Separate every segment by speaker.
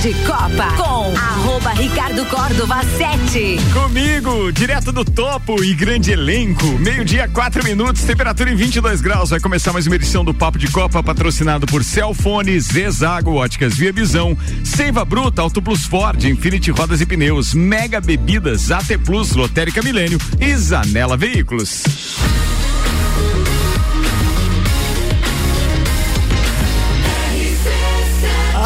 Speaker 1: de Copa com arroba Ricardo Córdova 7.
Speaker 2: Comigo, direto do topo e grande elenco. Meio-dia, quatro minutos, temperatura em 22 graus. Vai começar mais uma edição do Papo de Copa, patrocinado por Celfone, Zezago, Óticas Via Visão, Seiva Bruta, Auto Plus Ford, Infinity Rodas e Pneus, Mega Bebidas, AT Plus, Lotérica Milênio e Zanela Veículos.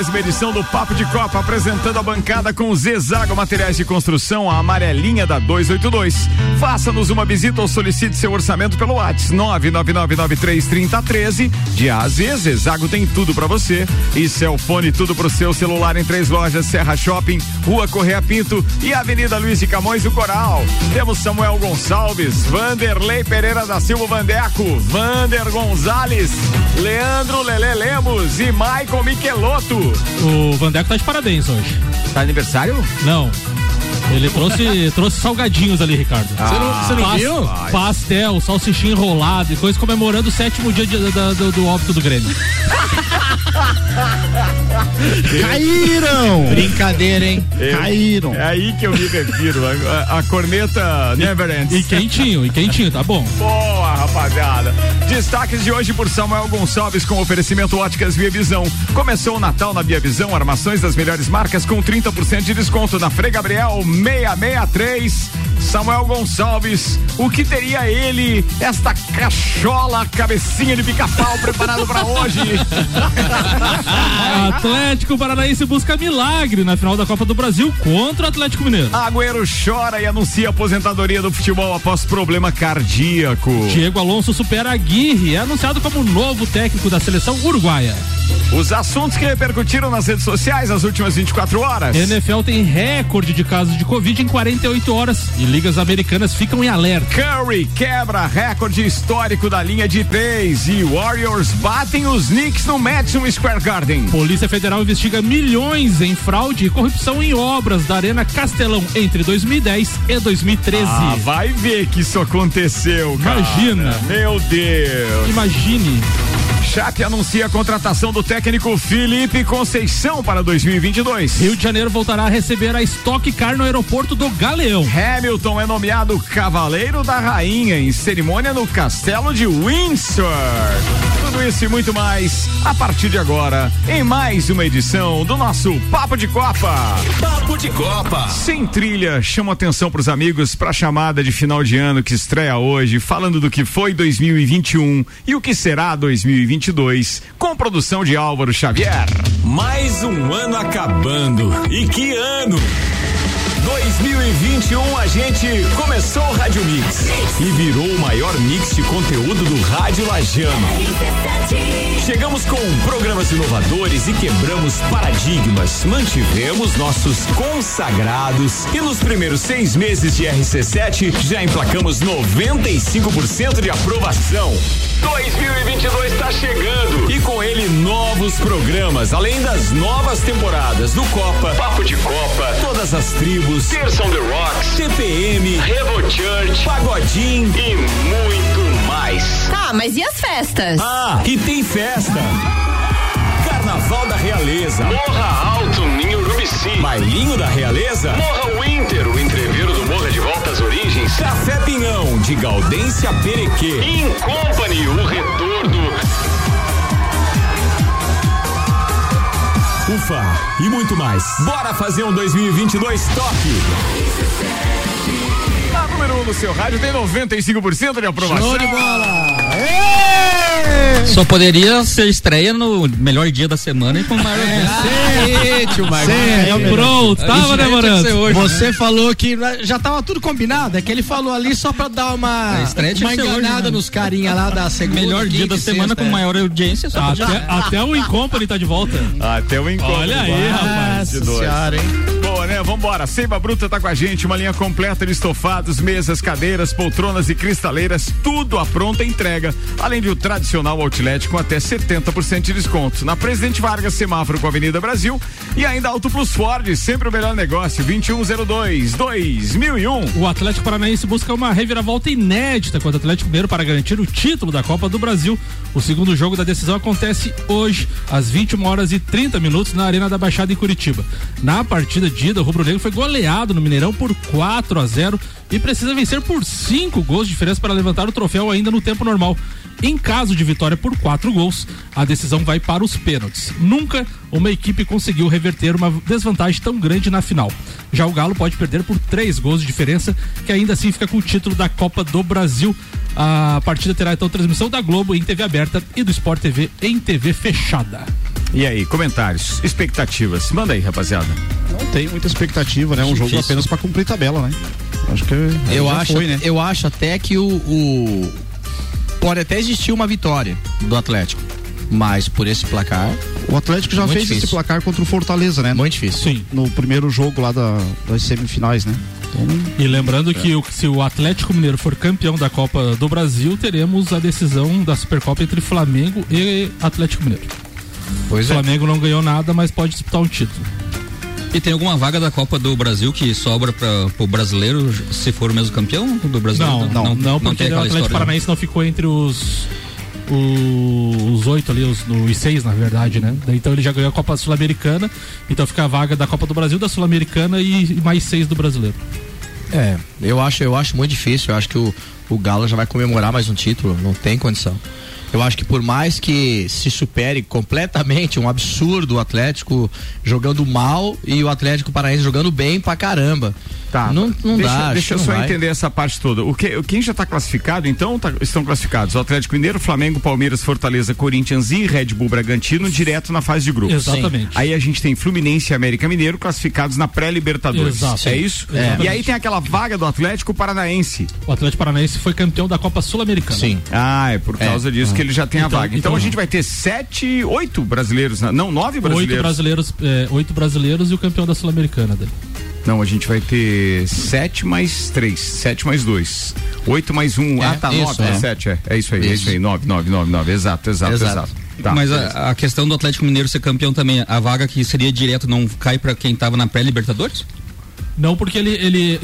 Speaker 2: Mais uma edição do Papo de Copa, apresentando a bancada com Zezago Materiais de Construção, a amarelinha da 282. Faça-nos uma visita ou solicite seu orçamento pelo WhatsApp 999933013. De A a Z, Zezago tem tudo para você. E Celfone, tudo pro seu celular em três lojas: Serra Shopping, Rua Correia Pinto e Avenida Luiz de Camões do Coral. Temos Samuel Gonçalves, Vanderlei Pereira da Silva Vandeco, Vander Gonzalez, Leandro Lele Lemos e Michael Michelotto.
Speaker 3: O Vandeco tá de parabéns hoje.
Speaker 2: Tá aniversário?
Speaker 3: Não. Ele trouxe, trouxe salgadinhos ali, Ricardo. Você
Speaker 2: Ah,
Speaker 3: não, não viu? Pastel, salsichinha enrolado e coisa comemorando o sétimo dia de- da- do, do óbito do Grêmio.
Speaker 4: Caíram!
Speaker 5: Brincadeira, hein?
Speaker 4: Caíram.
Speaker 2: É aí que eu me refiro. A, a- a corneta Never Ends.
Speaker 3: E quentinho, e quentinho, tá bom.
Speaker 2: Boa, rapaziada. Destaques de hoje por Samuel Gonçalves com oferecimento Óticas Via Visão. Começou o Natal na Via Visão, armações das melhores marcas com 30% de desconto na Frei Gabriel 663. Samuel Gonçalves, o que teria ele, esta cachola, cabecinha de pica-pau preparado para hoje?
Speaker 3: Atlético Paranaense busca milagre na final da Copa do Brasil contra o Atlético Mineiro.
Speaker 2: Agüero chora e anuncia a aposentadoria do futebol após problema cardíaco.
Speaker 3: Diego Alonso supera Aguirre, é anunciado como novo técnico da seleção uruguaia.
Speaker 2: Os assuntos que repercutiram nas redes sociais nas últimas 24 horas.
Speaker 3: NFL tem recorde de casos de Covid em 48 horas e ligas americanas ficam em alerta.
Speaker 2: Curry quebra recorde histórico da linha de três e Warriors batem os Knicks no Madison Square Garden.
Speaker 3: Polícia Federal investiga milhões em fraude e corrupção em obras da Arena Castelão entre 2010 e 2013.
Speaker 2: Ah, vai ver que isso aconteceu, cara.
Speaker 3: Imagina.
Speaker 2: Meu Deus.
Speaker 3: Imagine.
Speaker 2: Chape anuncia a contratação do técnico Felipe Conceição para 2022.
Speaker 3: Rio de Janeiro voltará a receber a Stock Car no aeroporto do Galeão.
Speaker 2: Hamilton é nomeado Cavaleiro da Rainha em cerimônia no Castelo de Windsor. Tudo isso e muito mais a partir de agora em mais uma edição do nosso Papo de Copa.
Speaker 6: Papo de Copa.
Speaker 2: Sem trilha, chamo atenção para os amigos para a chamada de final de ano que estreia hoje, falando do que foi 2021 e o que será 2022, com produção de Álvaro Xavier.
Speaker 6: Mais um ano acabando. E que ano! 2021 a gente começou o Rádio Mix e virou o maior mix de conteúdo do Rádio Lajano. Chegamos com programas inovadores e quebramos paradigmas. Mantivemos nossos consagrados e nos primeiros seis meses de RC7 já emplacamos 95% de aprovação. 2022 está chegando e com ele novos programas, além das novas temporadas do Copa, Papo de Copa, todas as tribos, Terça on the Rocks, TPM, Revo Church, Pagodim e muito mais.
Speaker 1: Tá, mas e as festas?
Speaker 6: Ah, e tem festa. Carnaval da Realeza. Morra Alto, Ninho Urubici. Bailinho da Realeza. Morra Winter, o entreveiro do Morra de Volta às Origens. Café Pinhão, de Gaudência Perequê. In Company, o retorno. Ufa, e muito mais. Bora fazer um 2022 top.
Speaker 2: A número 1 um no seu rádio tem 95% de aprovação.
Speaker 4: Show de bola! Só poderia ser estreia no melhor dia da semana e com maior
Speaker 5: é, tio Marcos.
Speaker 3: É, pronto, tava demorando.
Speaker 5: Você falou que já tava tudo combinado, é que ele falou ali só pra dar uma, uma enganada hoje, nos carinha lá da segunda.
Speaker 4: Melhor dia da semana sexta, com é. maior audiência. Só
Speaker 3: até, até o Incompany tá de volta.
Speaker 2: Até o Incompany.
Speaker 3: Olha aí, rapaz.
Speaker 2: Nossa senhora, hein? Boa, né? Vambora. Seiva Bruta tá com a gente, uma linha completa de estofados, mesas, cadeiras, poltronas e cristaleiras, tudo à pronta entrega. Além do tradicional outlet com até 70% de desconto. Na Presidente Vargas, semáforo com a Avenida Brasil e ainda Auto Plus Ford, sempre o melhor negócio, 2102 2001.
Speaker 3: O Atlético Paranaense busca uma reviravolta inédita contra o Atlético Mineiro para garantir o título da Copa do Brasil. O segundo jogo da decisão acontece hoje, às 21 horas e 30 minutos, na Arena da Baixada em Curitiba. Na partida de ida, o Rubro Negro foi goleado no Mineirão por 4 a 0 e precisa vencer por 5 gols de diferença para levantar o troféu ainda no tempo normal. Em caso de vitória por quatro gols, a decisão vai para os pênaltis. Nunca uma equipe conseguiu reverter uma desvantagem tão grande na final. Já o Galo pode perder por três gols de diferença, que ainda assim fica com o título da Copa do Brasil. A partida terá então transmissão da Globo em TV aberta e do Sport TV em TV fechada.
Speaker 2: E aí, comentários, expectativas? Manda aí, rapaziada.
Speaker 7: Não tem muita expectativa, né? Um jogo apenas para cumprir tabela, né?
Speaker 5: Acho que eu acho, foi, né? eu acho até que o, o pode até existir uma vitória do Atlético. Mas por esse placar.
Speaker 7: O Atlético já fez difícil. esse placar contra o Fortaleza, né?
Speaker 5: Muito difícil.
Speaker 7: Sim. No primeiro jogo lá da, das semifinais, né?
Speaker 3: Então, e lembrando é. que o, se o Atlético Mineiro for campeão da Copa do Brasil, teremos a decisão da Supercopa entre Flamengo e Atlético Mineiro. Pois o é. Flamengo não ganhou nada, mas pode disputar um título.
Speaker 4: E tem alguma vaga da Copa do Brasil que sobra para o brasileiro se for o mesmo campeão do brasileiro?
Speaker 3: Não, não, não, não porque não o Atlético Paranaense não ficou entre os os oito ali, os, os seis na verdade, né? Então ele já ganhou a Copa Sul-Americana, então fica a vaga da Copa do Brasil, da Sul-Americana e, e, mais seis do brasileiro.
Speaker 5: É, eu acho, eu acho muito difícil, eu acho que o, o Galo já vai comemorar mais um título, não tem condição. Eu acho que por mais que se supere completamente um absurdo o Atlético jogando mal e o Atlético Paraense jogando bem pra caramba.
Speaker 2: Tá. Não, não deixa, dá. Deixa eu só vai. entender essa parte toda. O que, quem já está classificado, então, tá, estão classificados? O Atlético Mineiro, Flamengo, Palmeiras, Fortaleza, Corinthians e Red Bull Bragantino direto na fase de grupos.
Speaker 3: Exatamente. Sim.
Speaker 2: Aí a gente tem Fluminense e América Mineiro classificados na pré-Libertadores. Exato. É isso? É. E aí tem aquela vaga do Atlético Paranaense.
Speaker 3: O Atlético Paranaense foi campeão da Copa Sul-Americana.
Speaker 2: Sim. Ah, é por causa é. disso que ele já tem então, a vaga. Então, então, a gente vai ter sete, oito brasileiros, não, nove brasileiros.
Speaker 3: Oito brasileiros, é, oito brasileiros e o campeão da Sul-Americana dele.
Speaker 2: Não, a gente vai ter sete mais três, sete mais dois. Oito mais um. É, ah, tá, isso, nove, é. sete, é. É isso aí, isso. é isso aí. Nove, nove, nove, nove. Exato, exato, exato. exato.
Speaker 4: Tá, Mas a, a, questão do Atlético Mineiro ser campeão também, a vaga que seria direto não cai para quem tava na pré-Libertadores?
Speaker 3: Não, porque ele, ele,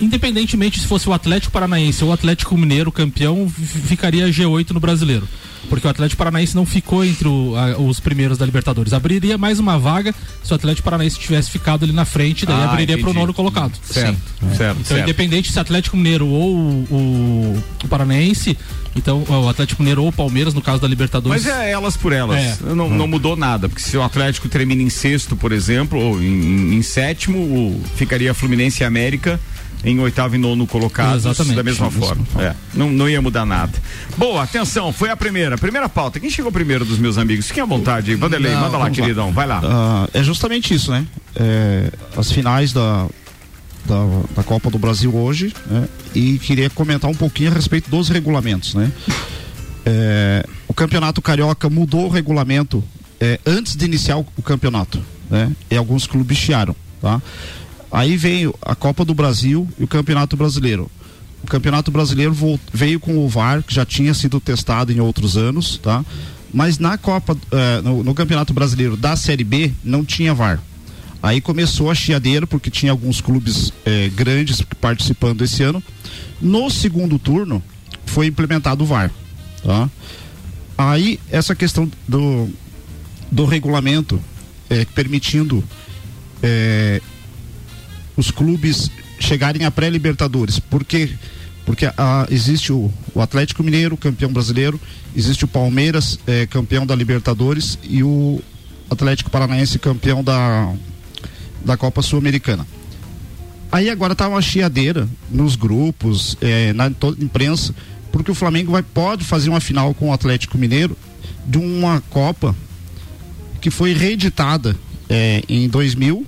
Speaker 3: independentemente se fosse o Atlético Paranaense ou o Atlético Mineiro campeão, ficaria G8 no brasileiro porque o Atlético Paranaense não ficou entre o, a, os primeiros da Libertadores. Abriria mais uma vaga se o Atlético Paranaense tivesse ficado ali na frente, daí ah, abriria para o nono colocado.
Speaker 2: Certo, Sim. certo.
Speaker 3: Então,
Speaker 2: certo.
Speaker 3: independente se Atlético Mineiro ou o, o Paranaense, então o Atlético Mineiro ou o Palmeiras, no caso da Libertadores.
Speaker 2: Mas é elas por elas. É. Não, não mudou nada, porque se o Atlético termina em sexto, por exemplo, ou em, em sétimo, ficaria Fluminense e América em oitavo e nono colocados Exatamente. da mesma forma. É, não, não ia mudar nada. Boa, atenção, foi a primeira. Primeira pauta. Quem chegou primeiro dos meus amigos? Fiquem à vontade. Vanderlei, manda lá, queridão. Vai lá.
Speaker 7: Uh, é justamente isso, né? É, as finais da, da, da, Copa do Brasil hoje, né? E queria comentar um pouquinho a respeito dos regulamentos, né? É, o Campeonato Carioca mudou o regulamento é, antes de iniciar o, o campeonato, né? E alguns clubes chiaram, tá? Aí veio a Copa do Brasil e o Campeonato Brasileiro. O Campeonato Brasileiro veio com o VAR, que já tinha sido testado em outros anos, tá? Mas na Copa, uh, no, no, Campeonato Brasileiro da Série B, não tinha VAR. Aí começou a chiadeira, porque tinha alguns clubes eh, grandes participando esse ano. No segundo turno, foi implementado o VAR, tá? Aí, essa questão do, do regulamento eh, permitindo os clubes chegarem à pré-libertadores. Por quê? Porque ah, existe o, o, Atlético Mineiro, campeão brasileiro, existe o Palmeiras, eh, campeão da Libertadores, e o Atlético Paranaense, campeão da, da Copa Sul-Americana. Aí agora tá uma chiadeira nos grupos, eh, na toda imprensa, porque o Flamengo vai, pode fazer uma final com o Atlético Mineiro de uma Copa que foi reeditada é, em 2000.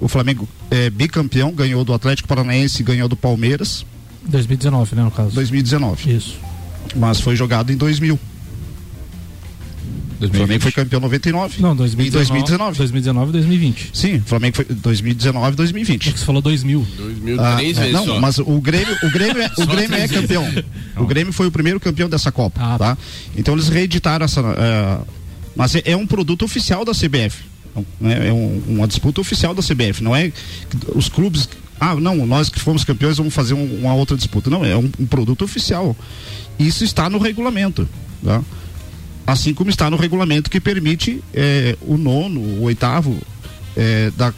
Speaker 7: O Flamengo é bicampeão, ganhou do Atlético Paranaense, ganhou do Palmeiras.
Speaker 3: 2019, né, no caso.
Speaker 7: 2019.
Speaker 3: Isso.
Speaker 7: Mas foi jogado em 2000. O Flamengo foi campeão em 99.
Speaker 3: Não, 2019.
Speaker 7: Em 2019.
Speaker 3: 2019 e 2020.
Speaker 7: Sim, o Flamengo foi 2019 e 2020.
Speaker 3: É que você falou 2000.
Speaker 8: 2000,
Speaker 7: Ah,
Speaker 8: três
Speaker 7: é,
Speaker 8: vezes
Speaker 7: não,
Speaker 8: só.
Speaker 7: mas o Grêmio, o Grêmio, é, o Grêmio é campeão. O Grêmio foi o primeiro campeão dessa Copa,
Speaker 3: Ah,
Speaker 7: tá? Então eles reeditaram essa, é, mas é, é um produto oficial da CBF, né? É um- uma disputa oficial da CBF, não é os clubes ah, não, nós que fomos campeões vamos fazer um- uma outra disputa. Não, é um, um produto oficial. Isso está no regulamento, tá? Assim como está no regulamento que permite é, o nono, o oitavo é, da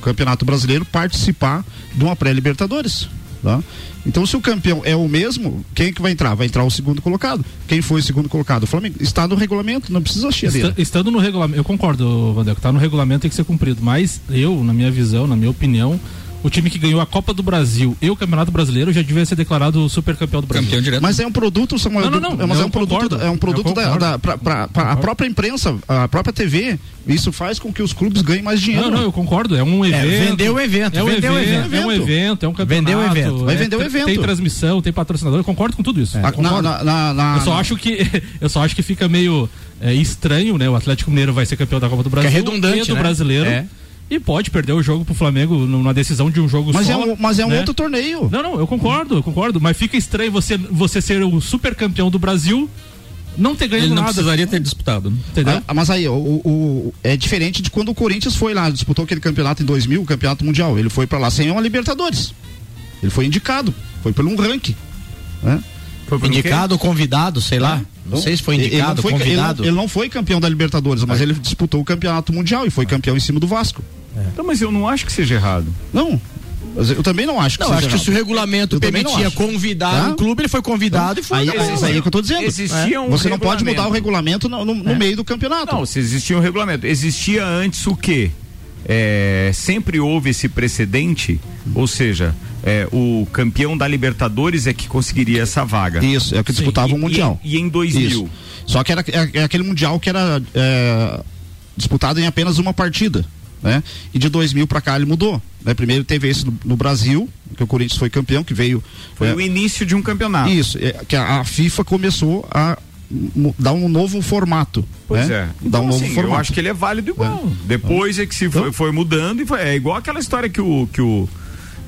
Speaker 7: Campeonato Brasileiro participar de uma pré-Libertadores. Tá? Então, se o campeão é o mesmo, quem que vai entrar? Vai entrar o segundo colocado. Quem foi o segundo colocado? O Flamengo. Está no regulamento, não precisa.
Speaker 3: Esta- estando no regulamento, eu concordo, Vandeco, tá no regulamento tem que ser cumprido, mas eu, na minha visão, na minha opinião, o time que ganhou a Copa do Brasil e o Campeonato Brasileiro já devia ser declarado super campeão do Brasil.
Speaker 4: Campeão direto.
Speaker 7: Mas é um produto, Samuel.
Speaker 3: Não, não, não,
Speaker 7: mas é um produto,
Speaker 3: concordo.
Speaker 7: é um produto da, da- pra- pra- pra- a própria imprensa, a própria TV. Isso faz com que os clubes ganhem mais dinheiro.
Speaker 3: Não, não, eu concordo. É um evento.
Speaker 5: vendeu o evento,
Speaker 3: É um
Speaker 5: vendeu o
Speaker 3: evento, É um
Speaker 7: evento.
Speaker 3: evento, é um campeonato.
Speaker 5: Vendeu o evento.
Speaker 7: Vai
Speaker 3: é,
Speaker 7: vender o evento.
Speaker 3: Tem transmissão, tem patrocinador. Eu concordo com tudo isso. Eu
Speaker 7: na-
Speaker 3: concordo.
Speaker 7: na- na-
Speaker 3: Eu só acho que eu só acho que fica meio é, estranho, né? O Atlético Mineiro vai ser campeão da Copa do Brasil
Speaker 5: redundante,
Speaker 3: e do
Speaker 5: né?
Speaker 3: brasileiro
Speaker 5: É.
Speaker 3: e pode perder o jogo pro Flamengo numa decisão de um jogo
Speaker 7: Mas
Speaker 3: só.
Speaker 7: é um, mas é um
Speaker 3: né?
Speaker 7: outro torneio.
Speaker 3: Não, não, eu concordo, eu concordo, mas fica estranho você você ser o super campeão do Brasil, não ter ganho
Speaker 4: Ele não
Speaker 3: nada,
Speaker 4: precisaria ter disputado.
Speaker 3: entendeu?
Speaker 7: Ah, mas aí, o, o- é diferente de quando o Corinthians foi lá, disputou aquele campeonato em 2000, o campeonato mundial. Ele foi pra lá sem uma Libertadores. Ele foi indicado, foi por um ranking. né?
Speaker 2: Foi?
Speaker 5: Indicado ou convidado, sei lá. Não sei se foi
Speaker 7: Ele- ele
Speaker 5: indicado,
Speaker 7: não foi, ele não-
Speaker 5: convidado.
Speaker 7: Ele não, foi campeão da Libertadores, mas ele disputou o campeonato mundial e foi campeão em cima do Vasco.
Speaker 2: Então, mas eu não acho que seja errado.
Speaker 7: Não, eu também não acho que
Speaker 5: Não,
Speaker 7: seja
Speaker 5: acho que se o regulamento
Speaker 7: Eu
Speaker 5: permitia convidar
Speaker 7: Tá?
Speaker 5: um clube, ele foi convidado e foi.
Speaker 7: Aí,
Speaker 5: Não,
Speaker 7: mas aí é que eu tô dizendo.
Speaker 2: Existia um
Speaker 7: Você não pode mudar o regulamento no, no- no meio do campeonato.
Speaker 2: Não, se existia um regulamento. Existia antes o quê? É, sempre houve esse precedente, ou seja, é, o campeão da Libertadores é que conseguiria essa vaga.
Speaker 7: Isso, é o que disputava
Speaker 2: E-
Speaker 7: o Mundial.
Speaker 2: E, e em 2000?
Speaker 7: Isso. Só que era é, é aquele mundial que era é, disputado em apenas uma partida, né? E de 2000 para cá ele mudou. Né? Primeiro teve esse no, no Brasil, que o Corinthians foi campeão, que veio.
Speaker 2: Foi
Speaker 7: é,
Speaker 2: o início de um campeonato.
Speaker 7: Isso, é, que a, a FIFA começou a dar um novo formato.
Speaker 2: Pois
Speaker 7: né?
Speaker 2: é.
Speaker 7: Dar
Speaker 2: Então,
Speaker 7: um novo
Speaker 2: assim,
Speaker 7: formato.
Speaker 2: eu acho que ele é válido igual. Depois é que se foi, foi mudando e foi, é igual aquela história que o que o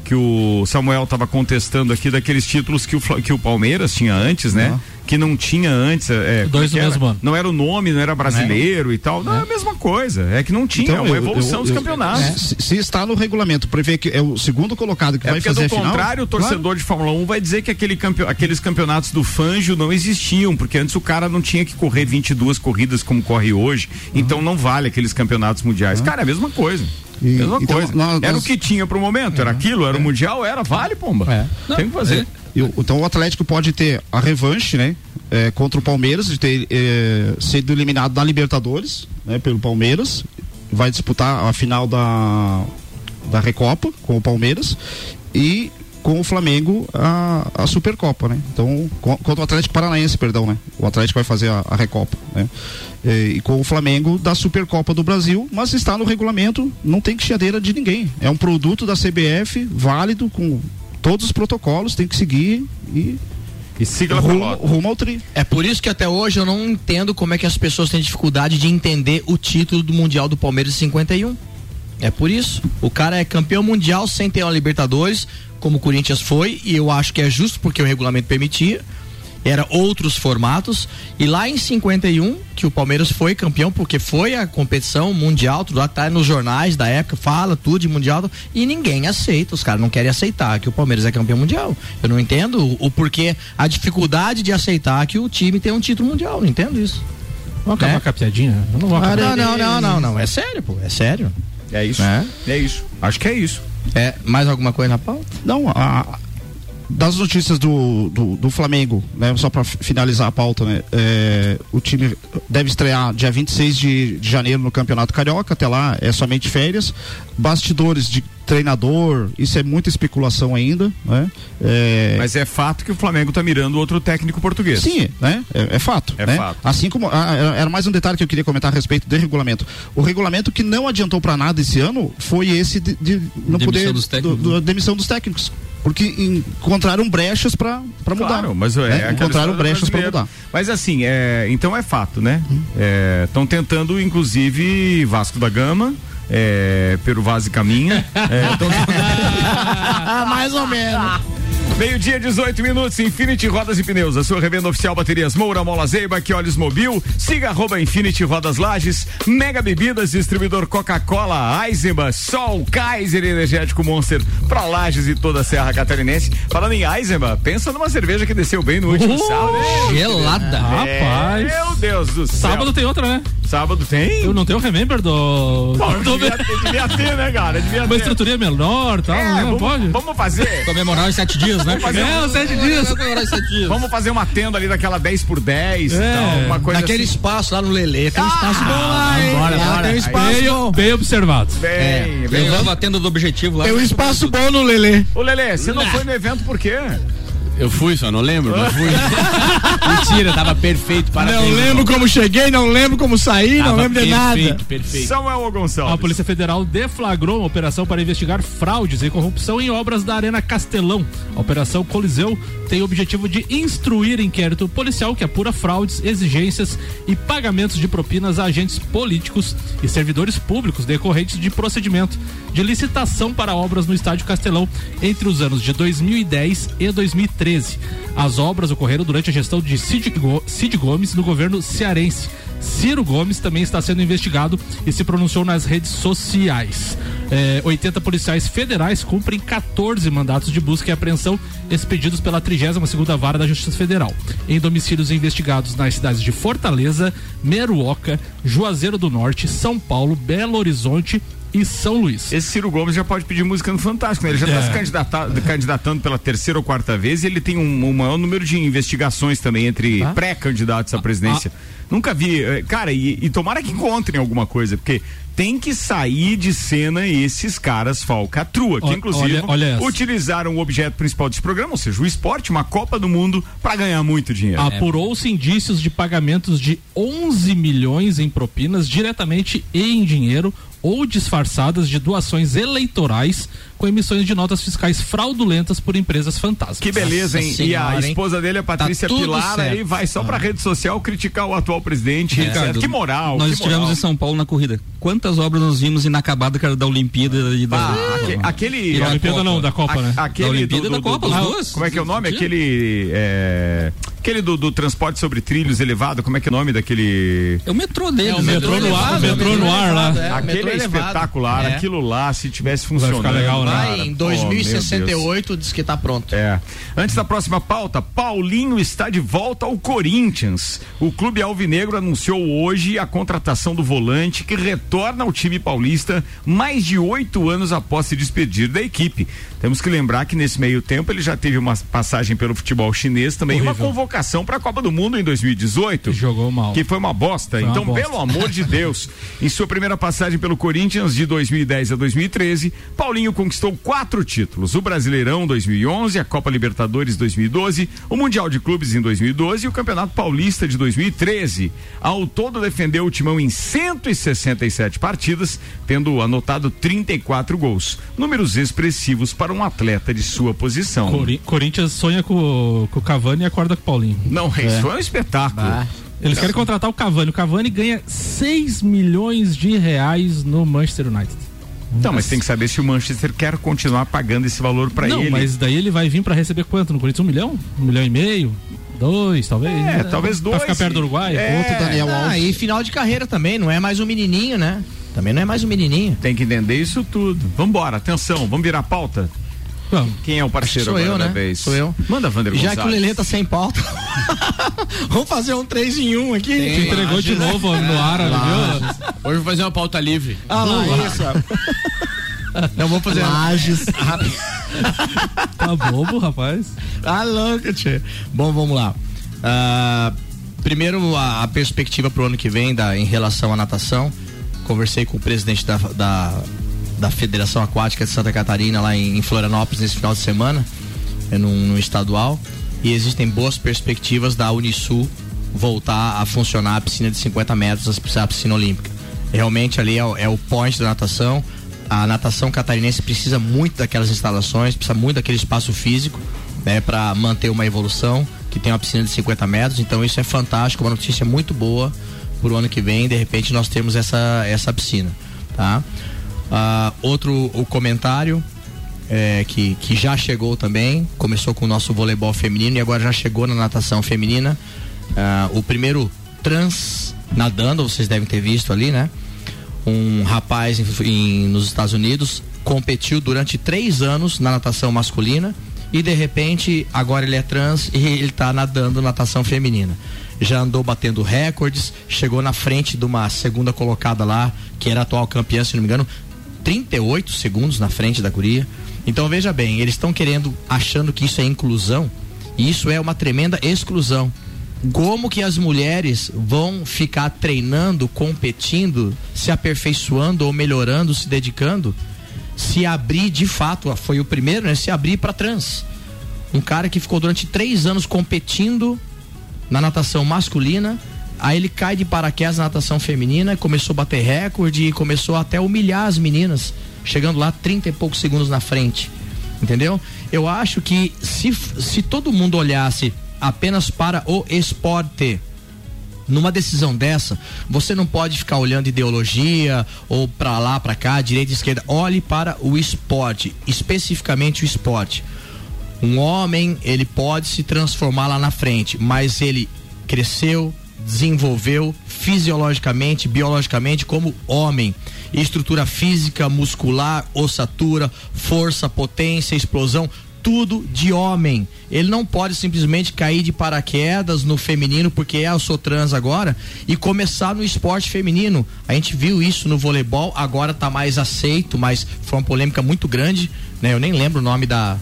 Speaker 2: que o Samuel estava contestando aqui daqueles títulos que o, que o Palmeiras tinha antes, né? Que não tinha antes. É,
Speaker 3: Dois
Speaker 2: é que
Speaker 3: no
Speaker 2: era?
Speaker 3: mesmo ano.
Speaker 2: Não era o nome, não era brasileiro e tal. Não, é a mesma coisa. É que não tinha. é uma
Speaker 7: eu-
Speaker 2: evolução
Speaker 7: eu-
Speaker 2: dos
Speaker 7: eu-
Speaker 2: campeonatos.
Speaker 7: Se, se está no regulamento, prevê que é o segundo colocado que
Speaker 2: É
Speaker 7: vai fazer
Speaker 2: do
Speaker 7: a final.
Speaker 2: contrário, o torcedor de Fórmula 1 vai dizer que aquele campe... aqueles campeonatos do Fanjo não existiam, porque antes o cara não tinha que correr 22 corridas como corre hoje, então não vale aqueles campeonatos mundiais. Cara, é a mesma coisa.
Speaker 7: E-
Speaker 2: mesma
Speaker 7: então,
Speaker 2: coisa.
Speaker 7: nós-
Speaker 2: era
Speaker 7: nós-
Speaker 2: o que tinha pro momento, era aquilo, era o mundial, era, vale, pomba.
Speaker 5: É.
Speaker 2: Tem que fazer.
Speaker 7: O- então o Atlético pode ter a revanche, né? é, contra o Palmeiras, de ter é, sido eliminado da Libertadores, né? Pelo Palmeiras. Vai disputar a final da, da Recopa com o Palmeiras. E com o Flamengo a, a Supercopa, né? Então, com- contra o Atlético Paranaense, perdão, né? O Atlético vai fazer a, a Recopa, né? É, e com o Flamengo da Supercopa do Brasil, mas está no regulamento, não tem que chiadeira de ninguém. É um produto da CBF, válido, com todos os protocolos, tem que seguir e
Speaker 2: E siga
Speaker 7: rumo, rumo ao tri.
Speaker 5: É por isso que até hoje eu não entendo como é que as pessoas têm dificuldade de entender o título do Mundial do Palmeiras em 51. É por isso. O cara é campeão mundial sem ter uma Libertadores, como o Corinthians foi, e eu acho que é justo porque o regulamento permitia. Era outros formatos. E lá em 51, que o Palmeiras foi campeão, porque foi a competição mundial, tudo lá tá nos jornais da época, fala tudo de mundial, e ninguém aceita. Os caras não querem aceitar que o Palmeiras é campeão mundial. Eu não entendo o, o porquê, a dificuldade de aceitar que o time tem um título mundial. Não entendo isso.
Speaker 3: Vamos acabar
Speaker 5: É.
Speaker 3: com a piadinha? Eu não vou acabar.
Speaker 5: Não, não, não, não, não. É sério, pô. É sério.
Speaker 2: É isso.
Speaker 5: É.
Speaker 2: É isso. Acho que é isso.
Speaker 5: É, mais alguma coisa na pauta?
Speaker 7: Não, a- das notícias do, do, do Flamengo, né? Só para finalizar a pauta, né? é, o time deve estrear dia 26 de, de janeiro no Campeonato Carioca, até lá é somente férias. Bastidores de treinador, isso é muita especulação ainda, né? É,
Speaker 2: Mas é fato que o Flamengo tá mirando outro técnico português.
Speaker 7: Sim, né? É, é fato.
Speaker 2: É
Speaker 7: né?
Speaker 2: fato.
Speaker 7: Assim como. ah, era mais um detalhe que eu queria comentar a respeito do regulamento. O regulamento que não adiantou para nada esse ano foi esse de, de não
Speaker 4: Demissão
Speaker 7: poder.
Speaker 4: dos técnicos,
Speaker 7: do- do- demissão dos técnicos. Porque encontraram brechas para mudar.
Speaker 2: Claro, mas é,
Speaker 7: né? encontraram brechas para mudar.
Speaker 2: Mas assim, é, então é fato, né? Estão tentando, inclusive, Vasco da Gama. É, Peru Vaz e Caminha. É, tão-
Speaker 5: Mais ou menos.
Speaker 2: Meio-dia, 18 minutos, Infinity Rodas e Pneus, a sua revenda oficial Baterias Moura, Mola Zeiba, que olhos mobil, siga arroba Infinity Rodas Lages, Mega Bebidas, distribuidor Coca-Cola, Eisenbahn, Sol, Kaiser Energético Monster, pra Lages e toda a Serra Catarinense. Falando em Eisenbahn, pensa numa cerveja que desceu bem no último
Speaker 3: Uh,
Speaker 2: sábado. hein?
Speaker 4: Gelada.
Speaker 3: Rapaz.
Speaker 2: É, meu Deus do céu.
Speaker 3: Sábado tem outra, né?
Speaker 2: Sábado tem?
Speaker 3: Eu não tenho remember do.
Speaker 2: Bom,
Speaker 3: do-
Speaker 2: devia, ter, devia ter, né, cara? Devia
Speaker 3: Uma
Speaker 2: ter.
Speaker 3: estruturinha menor e tal,
Speaker 2: É,
Speaker 3: não
Speaker 2: vamos,
Speaker 3: pode?
Speaker 2: vamos fazer.
Speaker 4: Comemorar os sete dias, né?
Speaker 2: fazer
Speaker 3: É,
Speaker 2: um-
Speaker 3: os sete dias.
Speaker 4: Comemorar os sete dias.
Speaker 2: Vamos fazer uma tenda ali daquela 10 por 10
Speaker 3: É,
Speaker 2: e tal, uma coisa
Speaker 5: Naquele
Speaker 2: assim.
Speaker 5: espaço lá no Lelê, tem um espaço bom lá, hein?
Speaker 2: bora,
Speaker 5: Lá
Speaker 2: bora.
Speaker 5: Tem um espaço
Speaker 3: Bem,
Speaker 5: bom.
Speaker 3: bem observado.
Speaker 2: Bem, bem.
Speaker 4: Levava a tenda do objetivo lá.
Speaker 5: Tem um espaço bom no Lelê.
Speaker 2: Ô, Lelê, você não foi no evento por quê?
Speaker 8: Eu fui, só não lembro, mas fui. Mentira, tava perfeito, parabéns.
Speaker 5: Não lembro como cheguei, não lembro como saí,
Speaker 8: Tava
Speaker 5: não lembro de
Speaker 8: perfeito,
Speaker 5: nada.
Speaker 8: Perfeito.
Speaker 2: Samuel Gonçalves.
Speaker 3: A Polícia Federal deflagrou uma operação para investigar fraudes e corrupção em obras da Arena Castelão. A Operação Coliseu tem o objetivo de instruir inquérito policial que apura fraudes, exigências e pagamentos de propinas a agentes políticos e servidores públicos decorrentes de procedimento de licitação para obras no Estádio Castelão entre os anos de 2010 e 2013. As obras ocorreram durante a gestão de Cid, Go- Cid Gomes no governo cearense. Ciro Gomes também está sendo investigado e se pronunciou nas redes sociais. É, 80 policiais federais cumprem 14 mandatos de busca e apreensão expedidos pela 32ª Vara da Justiça Federal, em domicílios investigados nas cidades de Fortaleza, Meruoca, Juazeiro do Norte, São Paulo, Belo Horizonte e São Luís.
Speaker 2: Esse Ciro Gomes já pode pedir música no Fantástico, né? Ele já está
Speaker 3: É.
Speaker 2: se candidata- candidatando pela terceira ou quarta vez e ele tem um, um maior número de investigações também entre pré-candidatos à presidência. Nunca vi. eh, Cara, e, e tomara que encontrem alguma coisa, porque tem que sair de cena esses caras falcatrua, que inclusive
Speaker 3: olha- olha
Speaker 2: utilizaram o objeto principal desse programa, ou seja, o esporte, uma Copa do Mundo, para ganhar muito dinheiro.
Speaker 3: Apurou-se indícios de pagamentos de 11 milhões em propinas diretamente e em dinheiro ou disfarçadas de doações eleitorais com emissões de notas fiscais fraudulentas por empresas fantasmas.
Speaker 2: Que beleza, hein?
Speaker 5: Nossa
Speaker 2: e a
Speaker 5: senhora, hein?
Speaker 2: esposa dele, a Patrícia
Speaker 5: tudo
Speaker 2: Pilar, aí
Speaker 5: certo.
Speaker 2: vai só pra rede social criticar o atual presidente. etc.
Speaker 4: Ricardo,
Speaker 2: Que moral.
Speaker 4: Nós
Speaker 2: que
Speaker 4: estivemos
Speaker 2: moral.
Speaker 4: em São Paulo na corrida. Quantas obras nós vimos inacabadas, cara, da Olimpíada e da.
Speaker 2: Ah, aque- aquele.
Speaker 4: E
Speaker 3: Da
Speaker 4: da
Speaker 3: Olimpíada
Speaker 4: Copa.
Speaker 3: não, da Copa, né?
Speaker 2: a- aquele
Speaker 4: Da Olimpíada e da Copa, os
Speaker 2: ah,
Speaker 4: dois.
Speaker 2: Como é que é o nome? Aquele. é, aquele do, do transporte sobre trilhos elevado, como é que é o nome daquele.
Speaker 4: É o metrô dele.
Speaker 3: o metrô no ar, o metrô no ar lá.
Speaker 5: É,
Speaker 2: aquele
Speaker 5: metrô
Speaker 2: é espetacular,
Speaker 5: É.
Speaker 2: aquilo lá, se tivesse funcionando.
Speaker 3: ficar legal, né?
Speaker 5: Vai em
Speaker 2: Oh, meu Deus.
Speaker 5: 2068, diz que tá pronto.
Speaker 2: É. Antes da próxima pauta, Paulinho está de volta ao Corinthians. O clube alvinegro anunciou hoje a contratação do volante que retorna ao time paulista mais de oito anos após se despedir da equipe. Temos que lembrar que nesse meio tempo ele já teve uma passagem pelo futebol chinês também, e uma
Speaker 3: Horrível.
Speaker 2: convocação para a Copa do Mundo em 2018.
Speaker 3: Jogou mal.
Speaker 2: Que foi uma bosta.
Speaker 3: Foi uma
Speaker 2: então,
Speaker 3: bosta.
Speaker 2: pelo amor de Deus, em sua primeira passagem pelo Corinthians de 2010 a 2013, Paulinho conquistou quatro títulos: o Brasileirão 2011, a Copa Libertadores 2012, o Mundial de Clubes em 2012 e o Campeonato Paulista de 2013. Ao todo, defendeu o timão em 167 partidas, tendo anotado 34 gols. Números expressivos para um atleta de sua posição.
Speaker 3: Cori- Corinthians sonha com, o- com o Cavani e acorda com o Paulinho.
Speaker 2: Não, isso foi um espetáculo.
Speaker 3: Eles querem contratar o Cavani. O Cavani ganha 6 milhões de reais no Manchester United.
Speaker 2: Então, mas tem que saber se o Manchester quer continuar pagando esse valor para
Speaker 3: Não,
Speaker 2: ele.
Speaker 3: mas daí ele vai vir pra receber quanto no Corinthians? Um milhão? Um milhão e meio? Dois, talvez?
Speaker 2: É, talvez dois.
Speaker 3: Pra ficar perto do Uruguai?
Speaker 2: É.
Speaker 3: Outro Daniel
Speaker 5: Ah,
Speaker 3: Alves.
Speaker 5: e final de carreira também, não é mais um menininho, né? Também não é mais um menininho.
Speaker 2: Tem que entender isso tudo. Vambora, atenção, vamos virar a pauta?
Speaker 3: Vamos.
Speaker 2: Quem é o parceiro
Speaker 5: Sou
Speaker 2: agora
Speaker 5: eu,
Speaker 2: da
Speaker 5: né?
Speaker 2: vez?
Speaker 5: Sou eu.
Speaker 2: Manda, Vander
Speaker 5: Já que o Lelê tá sem pauta. Vamos fazer um 3 em 1 aqui?
Speaker 3: Te entregou de novo no ar, viu?
Speaker 8: Hoje eu vou fazer uma pauta livre.
Speaker 5: Ah lá, isso. Não vou fazer. Lages.
Speaker 3: Tá bobo, rapaz.
Speaker 5: Tá louco, tchê. Bom, vamos lá. Ah, primeiro, a, a perspectiva pro ano que vem da, em relação à natação. Conversei com o presidente da, da, da Federação Aquática de Santa Catarina, lá em, Florianópolis, nesse final de semana, é num, num estadual. E existem boas perspectivas da Unisul voltar a funcionar a piscina de 50 metros, a piscina olímpica. Realmente ali é, é o point da natação. A natação catarinense precisa muito daquelas instalações, precisa muito daquele espaço físico, né, para manter uma evolução, que tem uma piscina de 50 metros. Então isso é fantástico, uma notícia muito boa pro ano que vem. De repente nós temos essa essa piscina, tá? Ah, outro o comentário é, que, que já chegou também, começou com o nosso voleibol feminino e agora já chegou na natação feminina. Ah, o primeiro trans nadando, vocês devem ter visto ali, né? Um rapaz em- em- nos Estados Unidos competiu durante três anos na natação masculina e de repente agora ele é trans e ele está nadando natação feminina. Já andou batendo recordes, chegou na frente de uma segunda colocada lá, que era a atual campeã, se não me engano, 38 segundos na frente da guria. Então veja bem, eles estão querendo, achando que isso é inclusão, e isso é uma tremenda exclusão. Como que as mulheres vão ficar treinando, competindo, se aperfeiçoando ou melhorando, se dedicando, se abrir de fato, foi o primeiro, né? Se abrir para trans. Um cara que ficou durante três anos competindo na natação masculina, aí ele cai de paraquedas na natação feminina, começou a bater recorde e começou até a humilhar as meninas, chegando lá 30 e poucos segundos na frente. Entendeu? Eu acho que se, se todo mundo olhasse apenas para o esporte, numa decisão dessa, você não pode ficar olhando ideologia ou para lá, para cá, direita, esquerda. Olhe para o esporte, especificamente o esporte. Um homem, ele pode se transformar lá na frente, mas ele cresceu, desenvolveu fisiologicamente, biologicamente como homem. Estrutura física, muscular, ossatura, força, potência, explosão, tudo de homem. Ele não pode simplesmente cair de paraquedas no feminino porque é eu sou trans agora e começar no esporte feminino. A gente viu isso no voleibol, agora tá mais aceito, mas foi uma polêmica muito grande, né? Eu nem lembro o nome da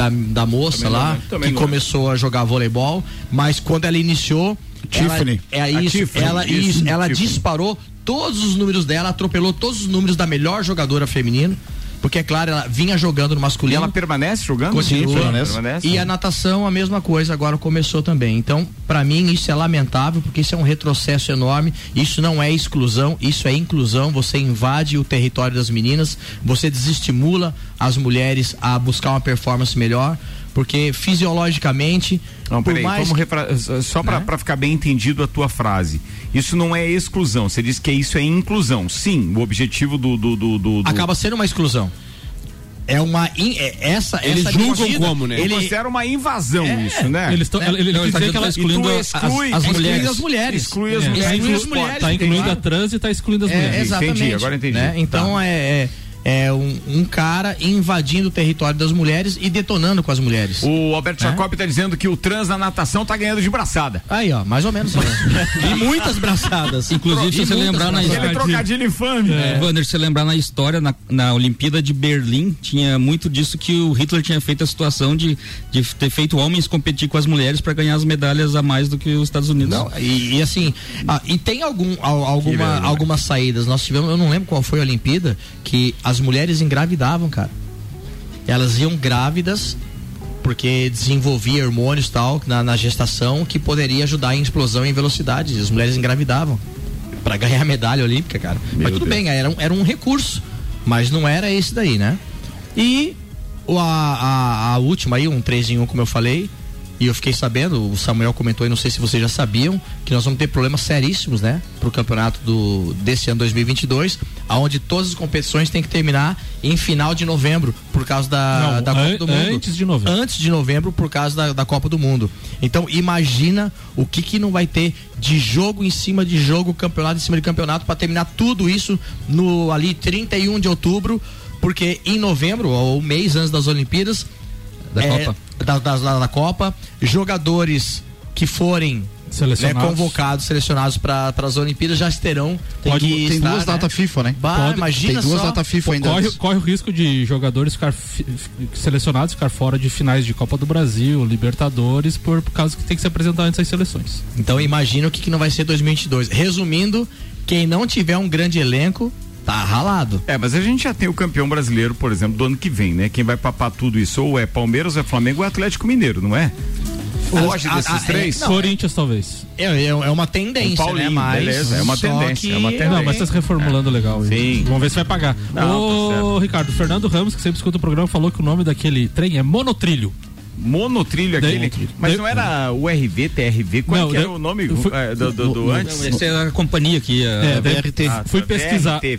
Speaker 5: da, da moça
Speaker 2: Também
Speaker 5: lá que
Speaker 2: não
Speaker 5: começou a jogar voleibol, mas quando ela iniciou,
Speaker 7: Tiffany.
Speaker 5: ela, é isso,
Speaker 2: Tiffany,
Speaker 5: ela
Speaker 2: isso,
Speaker 5: isso, ela
Speaker 2: Tiffany.
Speaker 5: disparou todos os números dela, atropelou todos os números da melhor jogadora feminina, porque é claro, ela vinha jogando no
Speaker 2: E
Speaker 5: masculino.
Speaker 2: ela permanece jogando?
Speaker 5: Continua.
Speaker 2: permanece. permanece.
Speaker 5: E a natação, a mesma coisa, agora começou também. Então, para mim, isso é lamentável, porque isso é um retrocesso enorme. Isso não é exclusão, isso é inclusão. Você invade o território das meninas, você desestimula as mulheres a buscar uma performance melhor, porque fisiologicamente.
Speaker 2: Não, peraí,
Speaker 5: mais
Speaker 2: vamos refra... só pra,
Speaker 5: Né?
Speaker 2: ficar bem entendido a tua frase. Isso não é exclusão, você disse que isso é inclusão. Sim, o objetivo do. do, do, do- do-
Speaker 5: acaba sendo uma exclusão. É uma. in- é- essa,
Speaker 8: Eles
Speaker 5: essa
Speaker 8: julgam
Speaker 5: medida,
Speaker 8: como, né?
Speaker 2: Eu
Speaker 5: Ele,
Speaker 2: considero uma invasão
Speaker 5: É,
Speaker 2: isso, né?
Speaker 3: Eles estão.
Speaker 5: né?
Speaker 3: Ele, ele
Speaker 4: Não, ele tá
Speaker 3: dizer que ela.
Speaker 4: excluindo
Speaker 2: exclui-
Speaker 4: as, as
Speaker 5: exclui
Speaker 4: mulheres.
Speaker 5: as mulheres.
Speaker 2: Exclui as
Speaker 3: É,
Speaker 2: mulheres.
Speaker 3: tá,
Speaker 5: exclui as mulheres,
Speaker 3: tá incluindo a trans e tá excluindo as
Speaker 5: É,
Speaker 3: mulheres.
Speaker 5: exatamente.
Speaker 2: Entendi, agora entendi.
Speaker 5: né? Então
Speaker 2: Tá.
Speaker 5: é, é, é um, um cara invadindo o território das mulheres e detonando com as mulheres.
Speaker 2: O Alberto
Speaker 5: É?
Speaker 2: Jacob tá dizendo que o trans na natação tá ganhando de braçada.
Speaker 5: Aí, ó, mais ou menos. né? e muitas braçadas.
Speaker 4: Inclusive, se você lembrar na.
Speaker 2: Aquele trocadilho infame.
Speaker 4: É. Wander, se você lembrar na história, na, na Olimpíada de Berlim, tinha muito disso que o Hitler tinha feito a situação de, de ter feito homens competir com as mulheres para ganhar as medalhas a mais do que os Estados Unidos.
Speaker 5: Não, e, e assim, ah, e tem algum, al- alguma, algumas saídas. Nós tivemos, eu não lembro qual foi a Olimpíada, que as mulheres engravidavam, cara. Elas iam grávidas porque desenvolvia hormônios e tal na, na gestação que poderia ajudar em explosão e em velocidade. As mulheres engravidavam para ganhar a medalha olímpica, cara. mas tudo
Speaker 2: Deus.
Speaker 5: bem, era um, era um recurso, mas não era esse daí, né? E a, a, a última aí, um 3 em 1, como eu falei, e eu fiquei sabendo, o Samuel comentou e não sei se vocês já sabiam, que nós vamos ter problemas seríssimos, né? Pro campeonato do, desse ano 2022, aonde todas as competições têm que terminar em final de novembro, por causa da,
Speaker 3: Não,
Speaker 5: da Copa
Speaker 3: an-
Speaker 5: do Mundo.
Speaker 3: antes de novembro.
Speaker 5: Antes de novembro, por causa da, da Copa do Mundo. Então, imagina o que que não vai ter de jogo em cima de jogo, campeonato em cima de campeonato, para terminar tudo isso no ali 31 de outubro, porque em novembro, ou mês antes das Olimpíadas,
Speaker 4: Da
Speaker 5: é,
Speaker 4: Copa.
Speaker 5: Da, da, da- Copa, jogadores que forem né,
Speaker 3: Selecionados.
Speaker 5: convocados, selecionados para as Olimpíadas já terão
Speaker 7: Tem, du- tem
Speaker 5: estar,
Speaker 7: duas
Speaker 5: né?
Speaker 7: datas FIFA, né?
Speaker 5: Bah,
Speaker 3: Pode-
Speaker 5: imagina
Speaker 7: tem duas datas FIFA ainda.
Speaker 3: Corre, corre o risco de jogadores ficar fi- fi- selecionados ficar fora de finais de Copa do Brasil, Libertadores, por, por causa que tem que se apresentar antes das seleções.
Speaker 5: Então imagina o que, que não vai ser 2022. Resumindo, quem não tiver um grande elenco tá ralado.
Speaker 2: É, mas a gente já tem o campeão brasileiro, por exemplo, do ano que vem, né? Quem vai papar tudo isso ou é Palmeiras, ou é Flamengo, ou é Atlético Mineiro, não é? Hoje
Speaker 5: a-
Speaker 2: desses
Speaker 5: a-
Speaker 2: três?
Speaker 5: é,
Speaker 3: Corinthians, talvez.
Speaker 5: É, é, é uma tendência,
Speaker 2: Um Paulinho,
Speaker 5: né? Mas
Speaker 2: beleza, é uma tendência,
Speaker 5: que-
Speaker 2: é uma tendência.
Speaker 3: Não, mas tá se reformulando legal.
Speaker 2: Sim.
Speaker 3: Vamos ver se vai pagar.
Speaker 2: Não,
Speaker 3: Ô,
Speaker 2: tá certo.
Speaker 3: Ricardo, Fernando Ramos, que sempre escuta o programa, falou que o nome daquele trem é monotrilho.
Speaker 2: Monotrilho
Speaker 3: Daí-
Speaker 2: aquele. Mas
Speaker 3: daí-
Speaker 2: não era o RV, TRV? Qual
Speaker 3: Não,
Speaker 2: que era o nome
Speaker 3: fui-
Speaker 2: eh, do, do- do antes?
Speaker 4: Não, essa é a companhia que a,
Speaker 3: É,
Speaker 5: VRT.
Speaker 2: Ah,
Speaker 3: fui
Speaker 2: tá.
Speaker 3: pesquisar.
Speaker 2: VRT,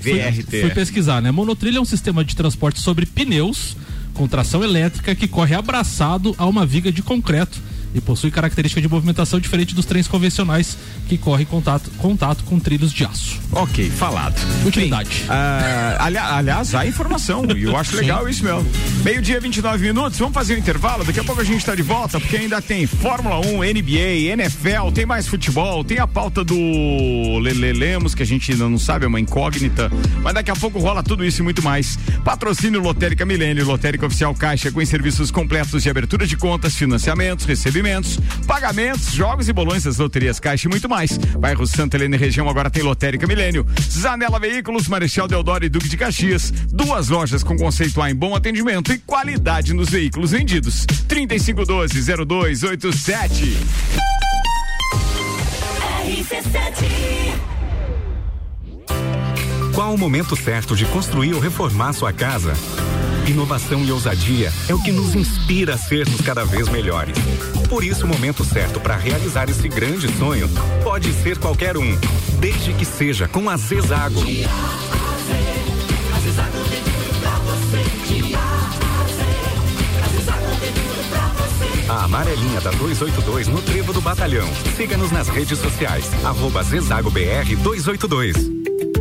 Speaker 3: fui, fui pesquisar, né? Monotrilho é um sistema de transporte sobre pneus com tração elétrica que corre abraçado a uma viga de concreto e possui característica de movimentação diferente dos trens convencionais que correm contato, contato com trilhos de aço.
Speaker 2: Ok, falado.
Speaker 3: Utilidade.
Speaker 2: Bem, ah, ali- aliás, há informação e eu acho legal isso mesmo. Meio-dia, 29 minutos, vamos fazer um intervalo. Daqui a pouco a gente está de volta, porque ainda tem Fórmula 1, NBA, NFL, tem mais futebol, tem a pauta do Lele Lemos, que a gente ainda não sabe, é uma incógnita. Mas daqui a pouco rola tudo isso e muito mais. Patrocínio Lotérica Milênio, Lotérica Oficial Caixa, com serviços completos de abertura de contas, financiamentos, recebimentos, pagamentos, jogos e bolões das loterias Caixa e muito mais. Bairro Santa Helena e região agora tem Lotérica Milênio. Zanela Veículos, Marechal Deodoro e Duque de Caxias. Duas lojas com conceito A em bom atendimento e qualidade nos veículos vendidos. 3512-0287.
Speaker 9: Qual o momento certo de construir ou reformar sua casa? Inovação e ousadia é o que nos inspira a sermos cada vez melhores. Por isso, o momento certo para realizar esse grande sonho pode ser qualquer um, desde que seja com a Zezago. A amarelinha da 282 no Trevo do Batalhão. Siga-nos nas redes sociais. Arroba Zezago BR 282.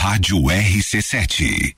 Speaker 10: Rádio RC7.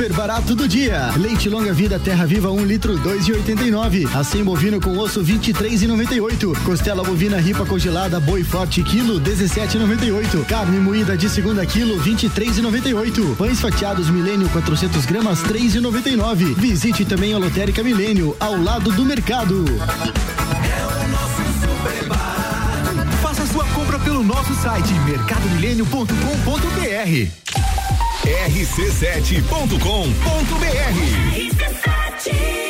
Speaker 11: Super barato do dia. Leite longa vida Terra Viva 1 litro 2,89. Assim bovino com osso 23,98. Costela bovina ripa congelada boi forte quilo 17,98. Carne moída de segunda quilo 23,98. Pães fatiados Milênio 400 gramas 3,99. Visite também a Lotérica Milênio ao lado do mercado.
Speaker 12: Faça sua compra pelo nosso site mercadomilênio.com.br.
Speaker 10: rc7.com.br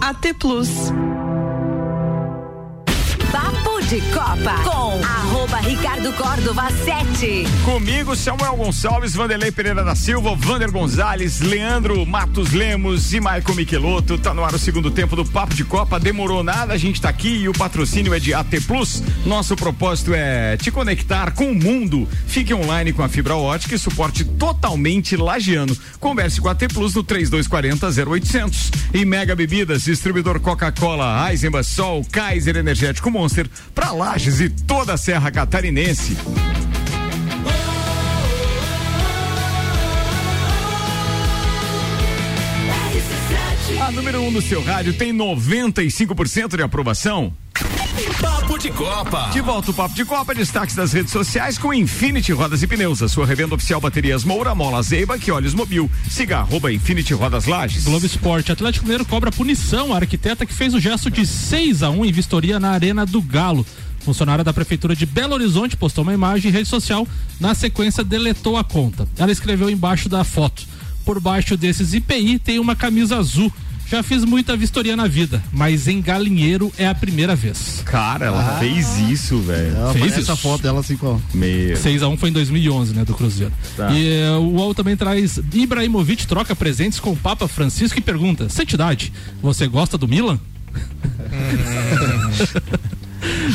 Speaker 13: AT Plus.
Speaker 14: De Copa com arroba Ricardo Córdova 7.
Speaker 2: Comigo, Samuel Gonçalves, Vanderlei Pereira da Silva, Vander Gonzalez, Leandro Matos Lemos e Maicon Michelotto. Tá no ar o segundo tempo do Papo de Copa. Demorou nada, a gente tá aqui e o patrocínio é de AT Plus. Nosso propósito é te conectar com o mundo. Fique online com a fibra ótica e suporte totalmente lagiano. Converse com a AT Plus no 3240 0800. E Mega Bebidas, distribuidor Coca-Cola, Eisenbach, Sol, Kaiser Energético Monster, pra Lages e toda a Serra Catarinense. A número 1 um do seu rádio tem 95% de aprovação.
Speaker 6: Papo de Copa.
Speaker 2: De volta o Papo de Copa, destaques das redes sociais com Infinity Rodas e Pneus, a sua revenda oficial baterias Moura, Mola Zeiba, que olhos mobil. Siga arroba Infinity Rodas Lages.
Speaker 3: Globo Esporte, Atlético Mineiro cobra punição à arquiteta que fez o gesto de 6 a 1 em vistoria na Arena do Galo. Funcionária da Prefeitura de Belo Horizonte postou uma imagem em rede social, na sequência deletou a conta. Ela escreveu embaixo da foto. Por baixo desses IPI tem uma camisa azul. Já fiz muita vistoria na vida, mas em galinheiro é a primeira vez.
Speaker 2: Cara, ela
Speaker 3: Ah.
Speaker 2: fez isso, velho.
Speaker 3: Ela
Speaker 2: Fez
Speaker 3: aparece
Speaker 2: isso.
Speaker 3: a foto
Speaker 11: dela assim com.
Speaker 2: Meu.
Speaker 3: 6x1 foi em 2011, né, do Cruzeiro.
Speaker 2: Tá.
Speaker 3: E eh, o UOL também traz Ibrahimovic troca presentes com o Papa Francisco e pergunta: Santidade, você gosta do Milan?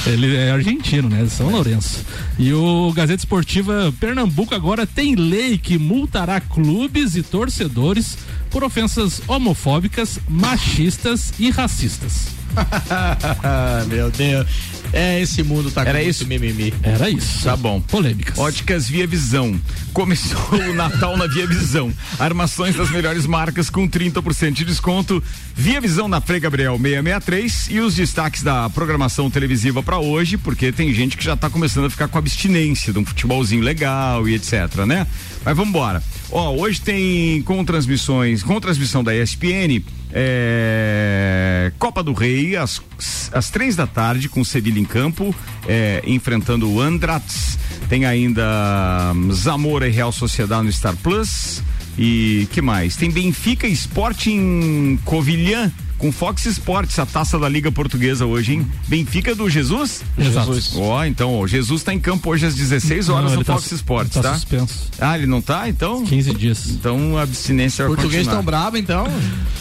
Speaker 3: Ele é argentino, né? São Lourenço. E o Gazeta Esportiva Pernambuco agora tem lei que multará clubes e torcedores por ofensas homofóbicas, machistas e racistas.
Speaker 5: Meu Deus. É, esse mundo tá
Speaker 2: Era
Speaker 5: com
Speaker 2: isso?
Speaker 5: muito mimimi.
Speaker 3: Era isso.
Speaker 2: Tá bom.
Speaker 3: Polêmicas.
Speaker 2: Óticas Via Visão. Começou o Natal na Via Visão. Armações das melhores marcas com 30% de desconto. Via Visão na Frei Gabriel 663 e os destaques da programação televisiva para hoje, porque tem gente que já tá começando a ficar com abstinência de um futebolzinho legal e etc, né? Mas vamos embora. Ó, hoje tem com transmissões, com transmissão da ESPN, é, Copa do Rei, às, às três da tarde, com Sevilha em campo, é, enfrentando o Andrats. Tem ainda hum, Zamora e Real Sociedade no Star Plus. E que mais? Tem Benfica Sporting Covilhã com Fox Sports, a taça da Liga Portuguesa hoje, hein? Benfica do Jesus?
Speaker 3: Exato.
Speaker 2: Jesus. Ó, então, ó, Jesus tá em campo hoje às 16 horas
Speaker 3: Não,
Speaker 2: no
Speaker 3: tá
Speaker 2: Fox
Speaker 3: su-
Speaker 2: Sports,
Speaker 3: tá
Speaker 2: tá?
Speaker 3: suspenso.
Speaker 2: Ah, ele não tá, então?
Speaker 3: 15 dias.
Speaker 2: Então a abstinência vai
Speaker 5: Português
Speaker 2: continuar.
Speaker 5: tão brabo, então.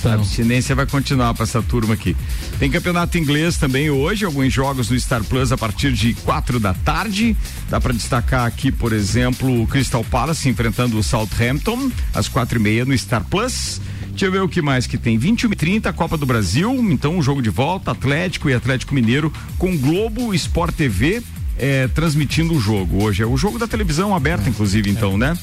Speaker 2: A abstinência vai continuar para essa turma aqui. Tem campeonato inglês também hoje, alguns jogos no Star Plus a partir de quatro da tarde. Dá para destacar aqui, por exemplo, o Crystal Palace enfrentando o Southampton às quatro e meia no Star Plus. Deixa eu ver o que mais que tem. 21 e 30 Copa do Brasil. Então, um jogo de volta, Atlético e Atlético Mineiro com Globo Sport TV é, transmitindo o jogo. Hoje é o jogo da televisão aberta, inclusive, então, né?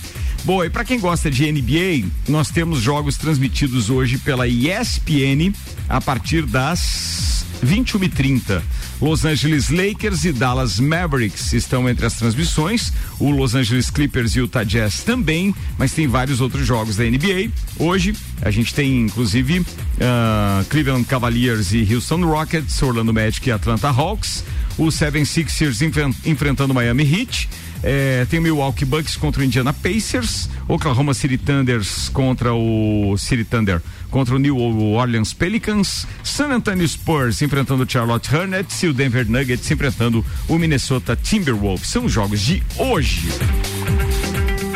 Speaker 2: Boa, e para quem gosta de NBA, nós temos jogos transmitidos hoje pela ESPN a partir das 21h30. Los Angeles Lakers e Dallas Mavericks estão entre as transmissões. O Los Angeles Clippers e o Utah Jazz também, mas tem vários outros jogos da NBA. Hoje a gente tem inclusive ah, Cleveland Cavaliers e Houston Rockets, Orlando Magic e Atlanta Hawks. O Seven Sixers enfren- enfrentando Miami Heat. É, tem o Milwaukee Bucks contra o Indiana Pacers, Oklahoma City Thunders contra o City Thunder, contra o New Orleans Pelicans, San Antonio Spurs enfrentando o Charlotte Hornets e o Denver Nuggets enfrentando o Minnesota Timberwolves. São os jogos de hoje.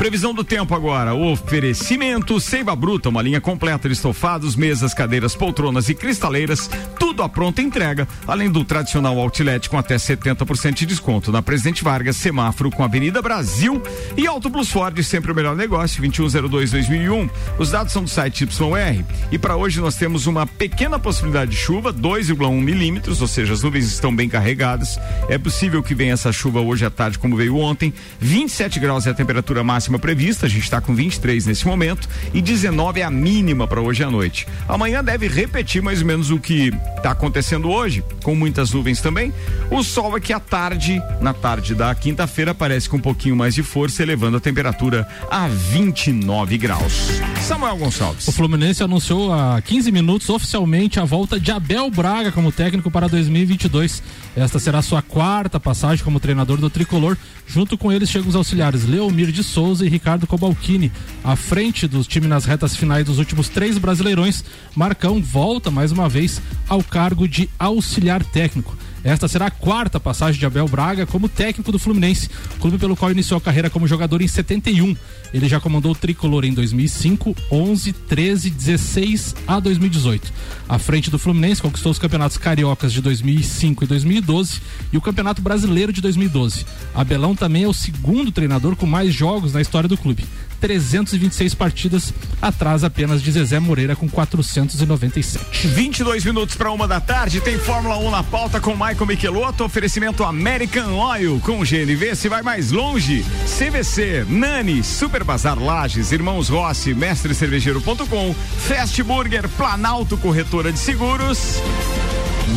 Speaker 2: Previsão do tempo agora. Oferecimento Seiva Bruta, uma linha completa de estofados, mesas, cadeiras, poltronas e cristaleiras, tudo à pronta entrega, além do tradicional outlet com até 70% de desconto na Presidente Vargas, semáforo com Avenida Brasil e Auto Plus Ford, sempre o melhor negócio, 2102-2001. Os dados são do site YR. E para hoje nós temos uma pequena possibilidade de chuva, 2,1 milímetros, ou seja, as nuvens estão bem carregadas. É possível que venha essa chuva hoje à tarde, como veio ontem. 27 graus é a temperatura máxima máxima prevista, a gente está com 23 nesse momento, e 19 é a mínima para hoje à noite. Amanhã deve repetir mais ou menos o que está acontecendo hoje, com muitas nuvens também. O sol aqui à tarde, na tarde da quinta-feira, aparece com um pouquinho mais de força, elevando a temperatura a 29 graus. Samuel Gonçalves.
Speaker 3: O Fluminense anunciou há 15 minutos oficialmente a volta de Abel Braga como técnico para 2022. Esta será sua quarta passagem como treinador do tricolor. Junto com eles chegam os auxiliares Leomir de Souza e Ricardo Cobalcini. À frente dos times nas retas finais dos últimos três brasileirões, Marcão volta mais uma vez ao cargo de auxiliar técnico. Esta será a quarta passagem de Abel Braga como técnico do Fluminense, clube pelo qual iniciou a carreira como jogador em 71. Ele já comandou o tricolor em 2005, 11, 13, 16 a 2018. À frente do Fluminense, conquistou os campeonatos cariocas de 2005 e 2012 e o Campeonato Brasileiro de 2012. Abelão também é o segundo treinador com mais jogos na história do clube. 326 partidas, atrás apenas de Zezé Moreira com 497.
Speaker 2: 22 minutos para uma da tarde, tem Fórmula 1 na pauta com Michael Michelotto, oferecimento American Oil com GNV, se vai mais longe, CVC, Nani, Super Bazar Lages, Irmãos Rossi, Mestre Cervejeiro.com, Fast Burger, Planalto Corretora de Seguros.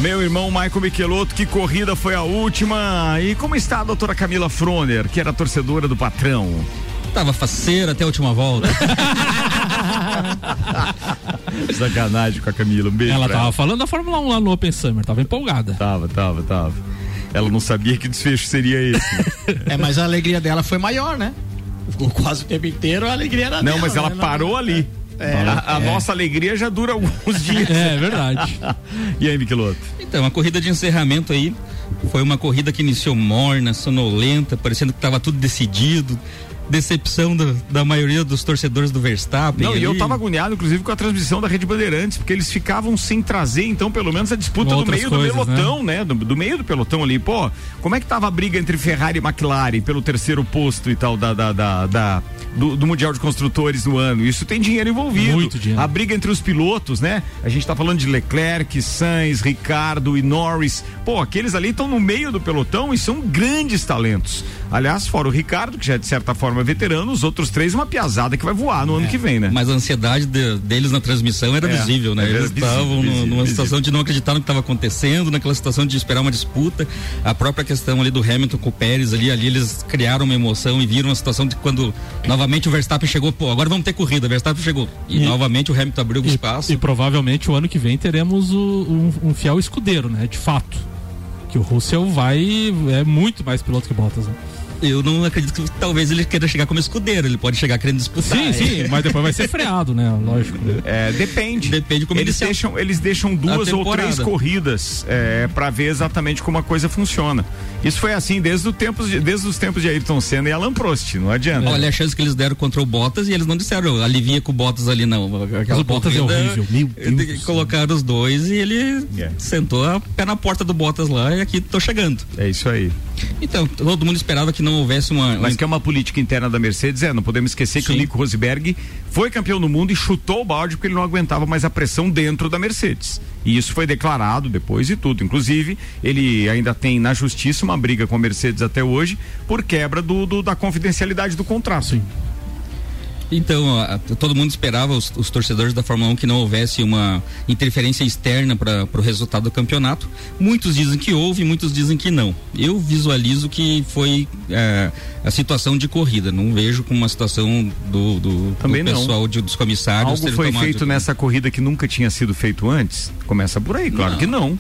Speaker 2: Meu irmão Michael Michelotto, que corrida foi a última? E como está a doutora Camila Froner, que era torcedora do patrão?
Speaker 4: Tava faceira até a última volta.
Speaker 2: Sacanagem com a Camila, um beijo.
Speaker 3: Ela tava falando da Fórmula 1 lá no Open Summer, tava empolgada.
Speaker 2: Tava, tava, tava. Ela não sabia que desfecho seria esse.
Speaker 5: É, mas a alegria dela foi maior, né? Ficou quase o tempo inteiro, a alegria era
Speaker 2: Não,
Speaker 5: dela,
Speaker 2: mas ela
Speaker 5: né?
Speaker 2: parou ali.
Speaker 5: É,
Speaker 2: a a
Speaker 5: é.
Speaker 2: nossa alegria já dura alguns dias.
Speaker 3: É verdade.
Speaker 2: e aí, Michelotto?
Speaker 4: Então, a corrida de encerramento aí foi uma corrida que iniciou morna, sonolenta, parecendo que estava tudo decidido. Decepção da, da maioria dos torcedores do Verstappen.
Speaker 2: Não, e eu
Speaker 4: ali.
Speaker 2: tava agoniado, inclusive, com a transmissão da Rede Bandeirantes, porque eles ficavam sem trazer, então, pelo menos, a disputa do meio
Speaker 3: coisas,
Speaker 2: do pelotão, né? Do, do meio do pelotão ali. Pô, como é que tava a briga entre Ferrari e McLaren pelo terceiro posto e tal da, da, da- da- do, do Mundial de Construtores no ano? Isso tem dinheiro envolvido.
Speaker 3: Muito dinheiro.
Speaker 2: A briga entre os pilotos, né? A gente tá falando de Leclerc, Sainz, Ricardo e Norris. Pô, aqueles ali estão no meio do pelotão e são grandes talentos. Aliás, fora o Ricardo, que já de certa forma veterano, os outros três uma piazada que vai voar no ano que vem, né?
Speaker 4: Mas a ansiedade de- deles na transmissão era
Speaker 2: É,
Speaker 4: visível, né?
Speaker 2: é
Speaker 4: Eles estavam numa
Speaker 2: visível.
Speaker 4: situação de não acreditar no que estava acontecendo, naquela situação de esperar uma disputa. A própria questão ali do Hamilton com o Pérez ali, ali eles criaram uma emoção e viram a situação de quando novamente o Verstappen chegou, pô, agora vamos ter corrida, o Verstappen chegou. E,
Speaker 3: E-
Speaker 4: novamente o Hamilton abriu o espaço.
Speaker 3: E provavelmente o ano que vem teremos o- um, um fiel escudeiro, né? De fato. Que o Russell vai. É muito mais piloto que Bottas, né?
Speaker 4: Eu não acredito que talvez ele queira chegar como escudeiro, ele pode chegar querendo disputar.
Speaker 3: Sim, sim, mas depois vai ser freado, né? Lógico.
Speaker 2: É, depende.
Speaker 4: Depende como
Speaker 2: eles
Speaker 4: iniciar.
Speaker 2: deixam, eles deixam duas ou três corridas é, para ver exatamente como a coisa funciona. Isso foi assim desde, o tempos de- desde os tempos de Ayrton Senna e Alan Prost, não adianta.
Speaker 4: Olha a chance que eles deram contra o Bottas e eles não disseram alivia com o Bottas ali, não. Aquela
Speaker 3: o Bottas é
Speaker 4: corrida,
Speaker 3: horrível, meu Deus
Speaker 4: Colocaram os dois e ele
Speaker 2: É.
Speaker 4: sentou a pé na porta do Bottas lá e aqui tô chegando.
Speaker 2: É isso aí.
Speaker 4: Então, todo mundo esperava que não houvesse uma.
Speaker 2: Mas que é uma política interna da Mercedes, é, não podemos esquecer que o
Speaker 4: Sim.
Speaker 2: Nico Rosberg foi campeão do mundo e chutou o balde porque ele não aguentava mais a pressão dentro da Mercedes. E isso foi declarado depois e tudo. Inclusive, ele ainda tem na justiça uma briga com a Mercedes até hoje por quebra do, do- da confidencialidade do contrato.
Speaker 3: Sim.
Speaker 4: Então, a- todo mundo esperava, os, os torcedores da Fórmula 1, que não houvesse uma interferência externa para o resultado do campeonato. Muitos dizem que houve, muitos dizem que não. Eu visualizo que foi eh, a situação de corrida. Não vejo como uma situação do, do,
Speaker 2: Também
Speaker 4: do pessoal de- dos comissários.
Speaker 2: Algo foi feito nessa corrida que nunca tinha sido feito antes? Começa por aí, claro
Speaker 4: Não.
Speaker 2: que não.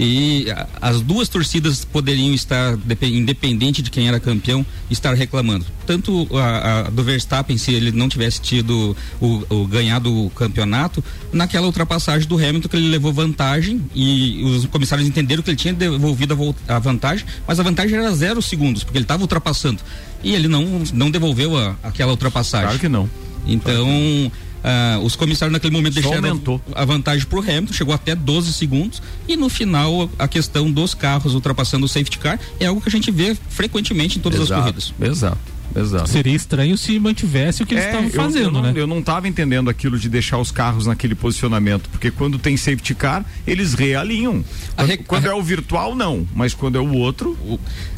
Speaker 4: E as duas torcidas poderiam estar, depe- independente de quem era campeão, estar reclamando. Tanto a, a do Verstappen, se ele não tivesse tido o, o ganhado o campeonato, naquela ultrapassagem do Hamilton que ele levou vantagem e os comissários entenderam que ele tinha devolvido a, a vantagem, mas a vantagem era zero segundos, porque ele estava ultrapassando. E ele não, não devolveu a- aquela ultrapassagem.
Speaker 2: Claro que não.
Speaker 4: Então, ah, os comissários naquele momento
Speaker 2: Só
Speaker 4: deixaram
Speaker 2: aumentou.
Speaker 4: a vantagem para o Hamilton, chegou até 12 segundos. E no final, a questão dos carros ultrapassando o safety car é algo que a gente vê frequentemente em todas as
Speaker 2: Exato,
Speaker 4: corridas.
Speaker 2: Exato. Exato.
Speaker 3: Seria estranho se mantivesse o que eles
Speaker 2: É,
Speaker 3: estavam
Speaker 2: eu-
Speaker 3: fazendo,
Speaker 2: eu, não,
Speaker 3: né?
Speaker 2: Eu não estava entendendo aquilo de deixar os carros naquele posicionamento, porque quando tem safety car, eles realinham. Quando, quando é o virtual, não, mas quando é o outro.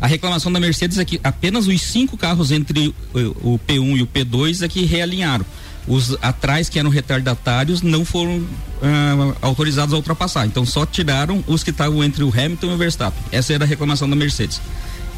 Speaker 4: A reclamação da Mercedes é que apenas os cinco carros entre o, o P1 e o P2 é que realinharam. Os atrás, que eram retardatários, não foram ah, autorizados a ultrapassar. Então só tiraram os que estavam entre o Hamilton e o Verstappen. Essa era a reclamação da Mercedes.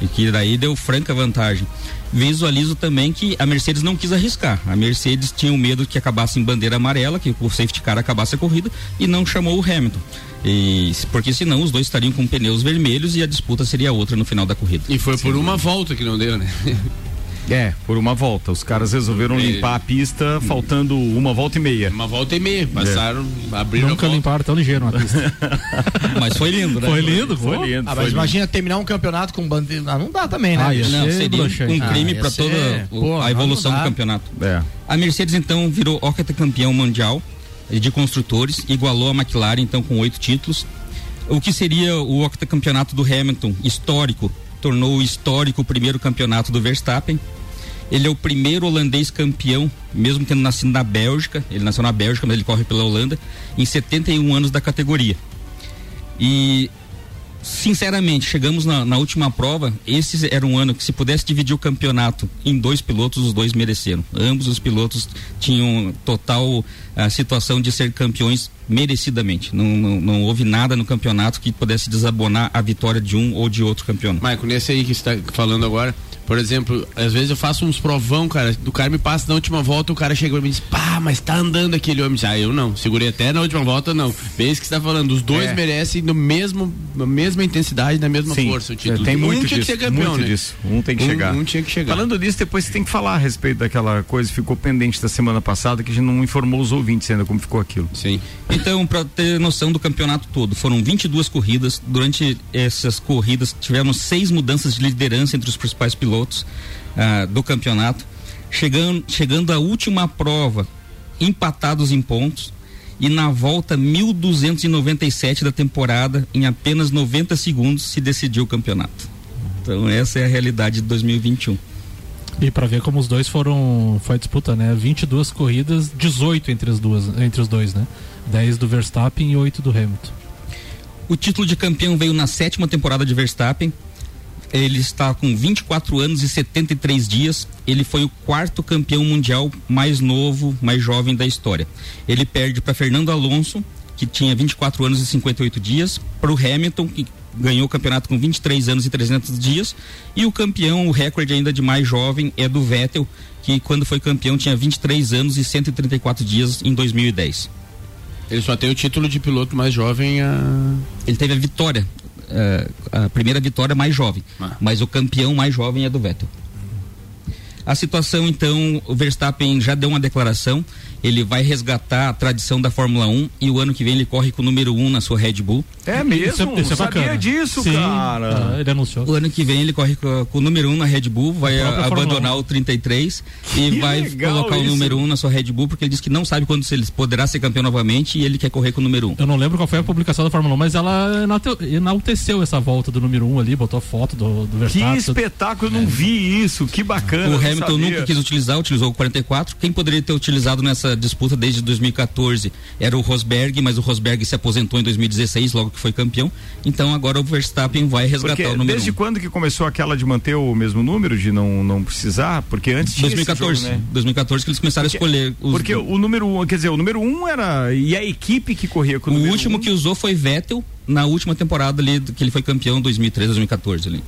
Speaker 4: E que daí deu franca vantagem. Visualizo também que a Mercedes não quis arriscar. A Mercedes tinha o medo que acabasse em bandeira amarela, que o safety car acabasse a corrida, e não chamou o Hamilton. E, porque senão os dois estariam com pneus vermelhos e a disputa seria outra no final da corrida.
Speaker 8: E foi por uma volta que não deu, né?
Speaker 2: É, por uma volta. Os caras resolveram
Speaker 8: É.
Speaker 2: limpar a pista faltando uma volta e meia.
Speaker 8: Uma volta e meia. Passaram, abriram
Speaker 3: Nunca
Speaker 8: a volta.
Speaker 3: limparam tão ligeiro uma pista.
Speaker 4: Mas foi lindo, né?
Speaker 3: Foi lindo,
Speaker 2: Foi
Speaker 3: pô.
Speaker 2: lindo.
Speaker 5: Ah,
Speaker 2: foi
Speaker 5: mas
Speaker 2: lindo.
Speaker 5: imagina terminar um campeonato com bandeira. Ah, não dá também, né?
Speaker 3: Ah, ia
Speaker 4: Não,
Speaker 3: ser
Speaker 4: seria
Speaker 3: broxante.
Speaker 4: um crime
Speaker 5: Ah,
Speaker 4: para
Speaker 5: ser-
Speaker 4: toda o-
Speaker 5: pô,
Speaker 4: a evolução do campeonato.
Speaker 2: É.
Speaker 4: A Mercedes então virou octacampeão mundial de construtores, igualou a McLaren então com oito títulos. O que seria o octacampeonato do Hamilton histórico tornou histórico o primeiro campeonato do Verstappen. Ele é o primeiro holandês campeão, mesmo tendo nascido na Bélgica. Ele nasceu na Bélgica, mas ele corre pela Holanda, em 71 anos da categoria. E sinceramente, chegamos na, na última prova. Esse era um ano que, se pudesse dividir o campeonato em dois pilotos, os dois mereceram. Ambos os pilotos tinham total ah, situação de ser campeões merecidamente. Não, não, não houve nada no campeonato que pudesse desabonar a vitória de um ou de outro campeão.
Speaker 8: Michael, nesse aí que você tá falando agora, por exemplo, às vezes eu faço uns provão, cara, do cara me passa na última volta, o cara chega pra mim e diz, pá, mas tá andando aquele homem. Ah, eu não, segurei até na última volta, não. Vê isso que você tá falando, os dois
Speaker 2: É.
Speaker 8: merecem no mesmo, na mesma intensidade, na mesma
Speaker 2: Sim,
Speaker 8: força o título.
Speaker 2: tem muito
Speaker 8: um tinha
Speaker 2: disso,
Speaker 8: que ser campeão,
Speaker 2: muito
Speaker 8: né?
Speaker 2: disso. Um tem que
Speaker 8: Um-
Speaker 2: chegar.
Speaker 8: um tinha que chegar.
Speaker 2: Falando disso, depois você tem que falar a respeito daquela coisa que ficou pendente da semana passada, que a gente não informou os ouvintes ainda como ficou aquilo.
Speaker 8: Sim.
Speaker 4: Então, para ter noção do campeonato todo, foram 22 corridas. Durante essas corridas, tivemos seis mudanças de liderança entre os principais pilotos ah, do campeonato. Chegando, chegando à última prova, empatados em pontos. E na volta 1297 da temporada, em apenas 90 segundos, se decidiu o campeonato. Então, essa é a realidade de 2021.
Speaker 3: E pra ver como os dois foram. Foi a disputa, né? 22 corridas, 18 entre, as duas, entre os dois, né? 10 do Verstappen e 8 do Hamilton.
Speaker 4: O título de campeão veio na sétima temporada de Verstappen. Ele está com 24 anos e 73 dias. Ele foi o quarto campeão mundial mais novo, mais jovem da história. Ele perde para Fernando Alonso, que tinha 24 anos e 58 dias, para o Hamilton, que ganhou o campeonato com 23 anos e 300 dias. E o campeão, o recorde ainda de mais jovem, é do Vettel, que quando foi campeão tinha 23 anos e 134 dias em 2010.
Speaker 8: Ele só tem o título de piloto mais jovem a.
Speaker 4: Ele teve a vitória, a primeira vitória mais jovem, mas o campeão mais jovem é do Vettel. A situação, então, o Verstappen já deu uma declaração. Ele vai resgatar a tradição da Fórmula 1 e o ano que vem ele corre com o número 1 um na sua Red Bull.
Speaker 2: É mesmo?
Speaker 3: Isso é- isso é
Speaker 2: Sabia
Speaker 3: bacana.
Speaker 2: disso,
Speaker 3: Sim,
Speaker 2: cara.
Speaker 3: ah, ele anunciou.
Speaker 4: O ano que vem ele corre com, com o número 1 um na Red Bull, vai
Speaker 3: A
Speaker 4: a- abandonar
Speaker 3: 1.
Speaker 4: o 33 e
Speaker 2: Que
Speaker 4: vai
Speaker 2: legal
Speaker 4: colocar o
Speaker 2: isso.
Speaker 4: número 1 um na sua Red Bull, porque ele diz que não sabe quando ele poderá ser campeão novamente e ele quer correr com o número 1. Um.
Speaker 3: Eu não lembro qual foi a publicação da Fórmula 1, mas ela enalteceu essa volta do número 1 ali, botou foto do, do
Speaker 2: Que
Speaker 3: Verstappen.
Speaker 2: espetáculo, eu não vi isso, que bacana.
Speaker 4: O Hamilton
Speaker 2: sabia.
Speaker 4: nunca quis utilizar, utilizou o 44. Quem poderia ter utilizado nessa disputa desde 2014 era o Rosberg, mas o Rosberg se aposentou em 2016, logo que foi campeão. Então agora o Verstappen vai resgatar
Speaker 2: Porque
Speaker 4: o número
Speaker 2: desde
Speaker 4: 1.
Speaker 2: quando que começou aquela de manter o mesmo número, de não, não precisar? Porque antes tinha esse
Speaker 4: 2014.
Speaker 2: jogo, né?
Speaker 4: 2014 que eles começaram
Speaker 2: Porque-
Speaker 4: a escolher os
Speaker 2: Porque o número um, quer dizer, o número um era. E a equipe que corria com o,
Speaker 4: O
Speaker 2: número
Speaker 4: último
Speaker 2: um,
Speaker 4: que usou foi Vettel na última temporada ali que ele foi campeão 2013, 2014 ali.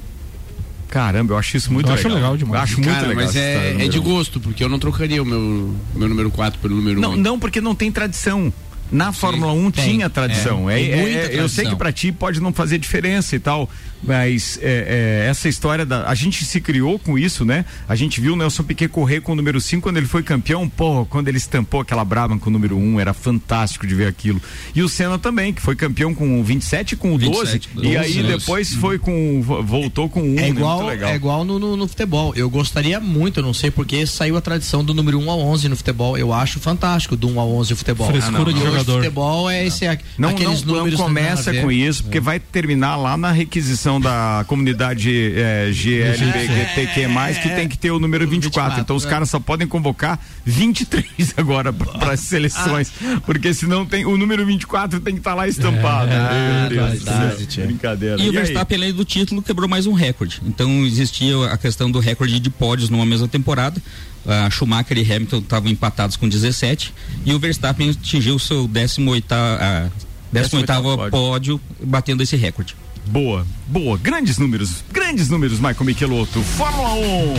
Speaker 2: Caramba, eu acho isso muito
Speaker 3: Eu acho
Speaker 2: legal.
Speaker 3: legal demais.
Speaker 2: Eu acho muito
Speaker 8: Cara,
Speaker 2: legal.
Speaker 8: mas é, é de gosto, porque eu não trocaria o meu, meu número 4 pelo número 1.
Speaker 2: Não, não, porque não tem tradição. Na Fórmula 1
Speaker 4: tem.
Speaker 2: tinha tradição.
Speaker 4: É,
Speaker 2: É, é,
Speaker 4: muita
Speaker 2: é, eu sei
Speaker 4: tradição.
Speaker 2: que pra ti pode não fazer diferença e tal, mas é, é, essa história da. A gente se criou com isso, né? A gente viu o Nelson Piquet correr com o número 5 quando ele foi campeão. Pô, quando ele estampou aquela Brabham com o número 1, era fantástico de ver aquilo. E o Senna também, que foi campeão com o 27 e com o 12.
Speaker 4: 27,
Speaker 2: e aí
Speaker 4: 12.
Speaker 2: depois foi com. vo- voltou com o 1.
Speaker 5: É
Speaker 2: né?
Speaker 5: igual,
Speaker 2: Muito legal.
Speaker 5: é igual no, no- no futebol. Eu gostaria muito, eu não sei porque saiu a tradição do número 1 ao 11 no futebol. Eu acho fantástico do 1 ao 11 o futebol.
Speaker 3: Frescura
Speaker 5: Ah, não.
Speaker 3: de
Speaker 5: Eu
Speaker 3: jogador.
Speaker 5: futebol é esse,
Speaker 2: Não,
Speaker 5: aqueles
Speaker 2: não, não
Speaker 5: números não
Speaker 2: começa com
Speaker 5: ver.
Speaker 2: isso, porque vai terminar lá na requisição da comunidade é, GLBTQ+, que tem que ter o número 24. então os caras só podem convocar 23 agora para as seleções, porque senão tem o número 24 tem que estar lá estampado.
Speaker 4: É,
Speaker 2: Meu Deus
Speaker 4: verdade, tia.
Speaker 2: Brincadeira.
Speaker 4: E o
Speaker 2: aí?
Speaker 4: Verstappen, além do título, quebrou mais um recorde. Então existia a questão do recorde de pódios numa mesma temporada. A Schumacher e Hamilton estavam empatados com 17 e o Verstappen atingiu o seu 18 ah, 18
Speaker 2: 18º
Speaker 4: pódio, batendo esse recorde.
Speaker 2: Boa, boa. Grandes números, grandes números, Michael Michelotto. Fórmula 1.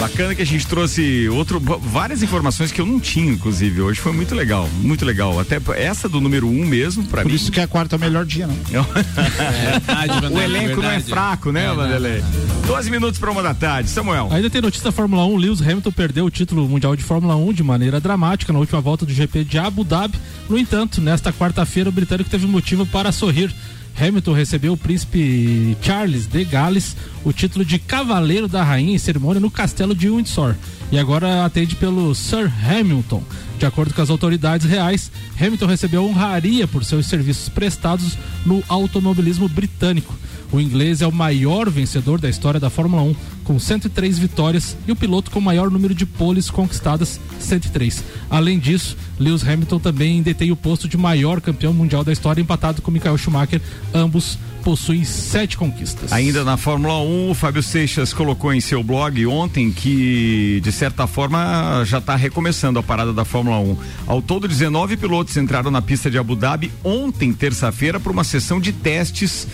Speaker 2: Bacana que a gente trouxe outro, várias informações que eu não tinha, inclusive, hoje. Foi muito legal, muito legal. Até essa do número 1 um mesmo, pra
Speaker 7: Por
Speaker 2: mim.
Speaker 7: isso que é a quarta melhor dia, né?
Speaker 2: o elenco não é fraco, né, Vanderlei? 12 minutos para uma da tarde. Samuel.
Speaker 3: Ainda tem notícia da Fórmula 1. Lewis Hamilton perdeu o título mundial de Fórmula 1 de maneira dramática na última volta do GP de Abu Dhabi. No entanto, nesta quarta-feira, o britânico teve motivo para sorrir. Hamilton recebeu o príncipe Charles de Gales o título de Cavaleiro da Rainha em cerimônia no castelo de Windsor e agora atende pelo Sir Hamilton. De acordo com as autoridades reais, Hamilton recebeu honraria por seus serviços prestados no automobilismo britânico. O inglês é o maior vencedor da história da Fórmula 1, com 103 vitórias, e o piloto com o maior número de poles conquistadas, 103. Além disso, Lewis Hamilton também detém o posto de maior campeão mundial da história, empatado com Michael Schumacher. Ambos possuem sete conquistas.
Speaker 2: Ainda na Fórmula 1, o Fábio Seixas colocou em seu blog ontem que, de certa forma, já está recomeçando a parada da Fórmula 1. Ao todo, 19 pilotos entraram na pista de Abu Dhabi ontem, terça-feira, para uma sessão de testes